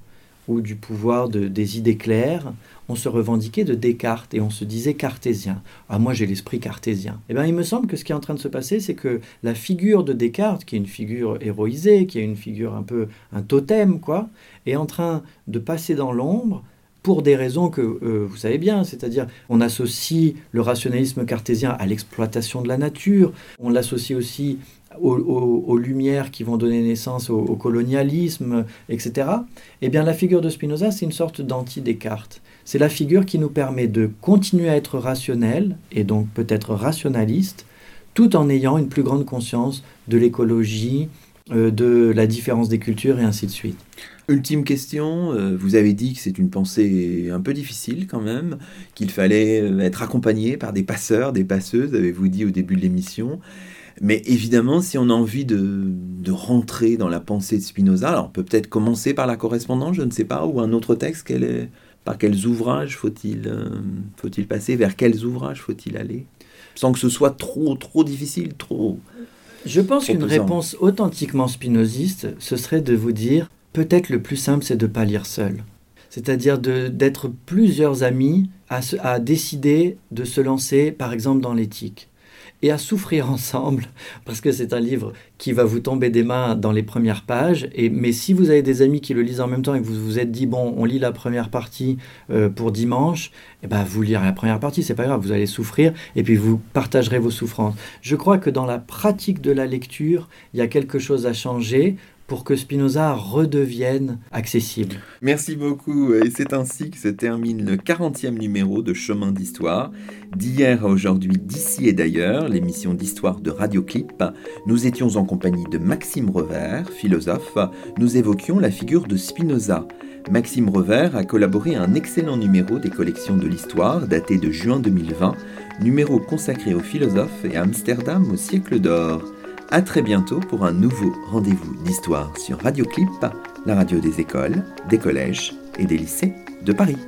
[SPEAKER 2] ou du pouvoir de, des idées claires, on se revendiquait de Descartes et on se disait cartésien. Ah, moi j'ai l'esprit cartésien. Eh bien, il me semble que ce qui est en train de se passer, c'est que la figure de Descartes, qui est une figure héroïsée, qui est une figure un peu un totem, quoi, est en train de passer dans l'ombre pour des raisons que euh, vous savez bien, c'est-à-dire on associe le rationalisme cartésien à l'exploitation de la nature, on l'associe aussi aux, lumières qui vont donner naissance au, colonialisme, etc. Eh bien la figure de Spinoza, c'est une sorte d'anti-Descartes. C'est la figure qui nous permet de continuer à être rationnel, et donc peut-être rationaliste, tout en ayant une plus grande conscience de l'écologie, euh, de la différence des cultures et ainsi de suite.
[SPEAKER 1] Ultime question, euh, vous avez dit que c'est une pensée un peu difficile quand même, qu'il fallait être accompagné par des passeurs, des passeuses, avez-vous dit au début de l'émission. Mais évidemment, si on a envie de, rentrer dans la pensée de Spinoza, alors on peut peut-être commencer par la correspondance, je ne sais pas, ou un autre texte quel est, par quels ouvrages faut-il euh, faut-il passer Vers quels ouvrages faut-il aller Sans que ce soit trop, trop difficile, trop...
[SPEAKER 2] Je pense qu'une réponse authentiquement spinoziste, ce serait de vous dire, peut-être le plus simple, c'est de ne pas lire seul. C'est-à-dire d'être plusieurs amis à, à décider de se lancer, par exemple, dans l'éthique et à souffrir ensemble, parce que c'est un livre qui va vous tomber des mains dans les premières pages. Et, mais si vous avez des amis qui le lisent en même temps et que vous vous êtes dit, bon, on lit la première partie euh, pour dimanche, et eh ben, vous lirez la première partie, c'est pas grave, vous allez souffrir, et puis vous partagerez vos souffrances. Je crois que dans la pratique de la lecture, il y a quelque chose à changer pour que Spinoza redevienne accessible.
[SPEAKER 1] Merci beaucoup et c'est ainsi que se termine le 40e numéro de Chemin d'Histoire. D'hier à aujourd'hui, d'ici et d'ailleurs, l'émission d'histoire de Radioclip, nous étions en compagnie de Maxime Revers, philosophe. Nous évoquions la figure de Spinoza. Maxime Revers a collaboré à un excellent numéro des collections de l'histoire daté de juin 2020, numéro consacré aux philosophes et à Amsterdam au siècle d'or. A très bientôt pour un nouveau rendez-vous d'histoire sur Radio Clip, la radio des écoles, des collèges et des lycées de Paris.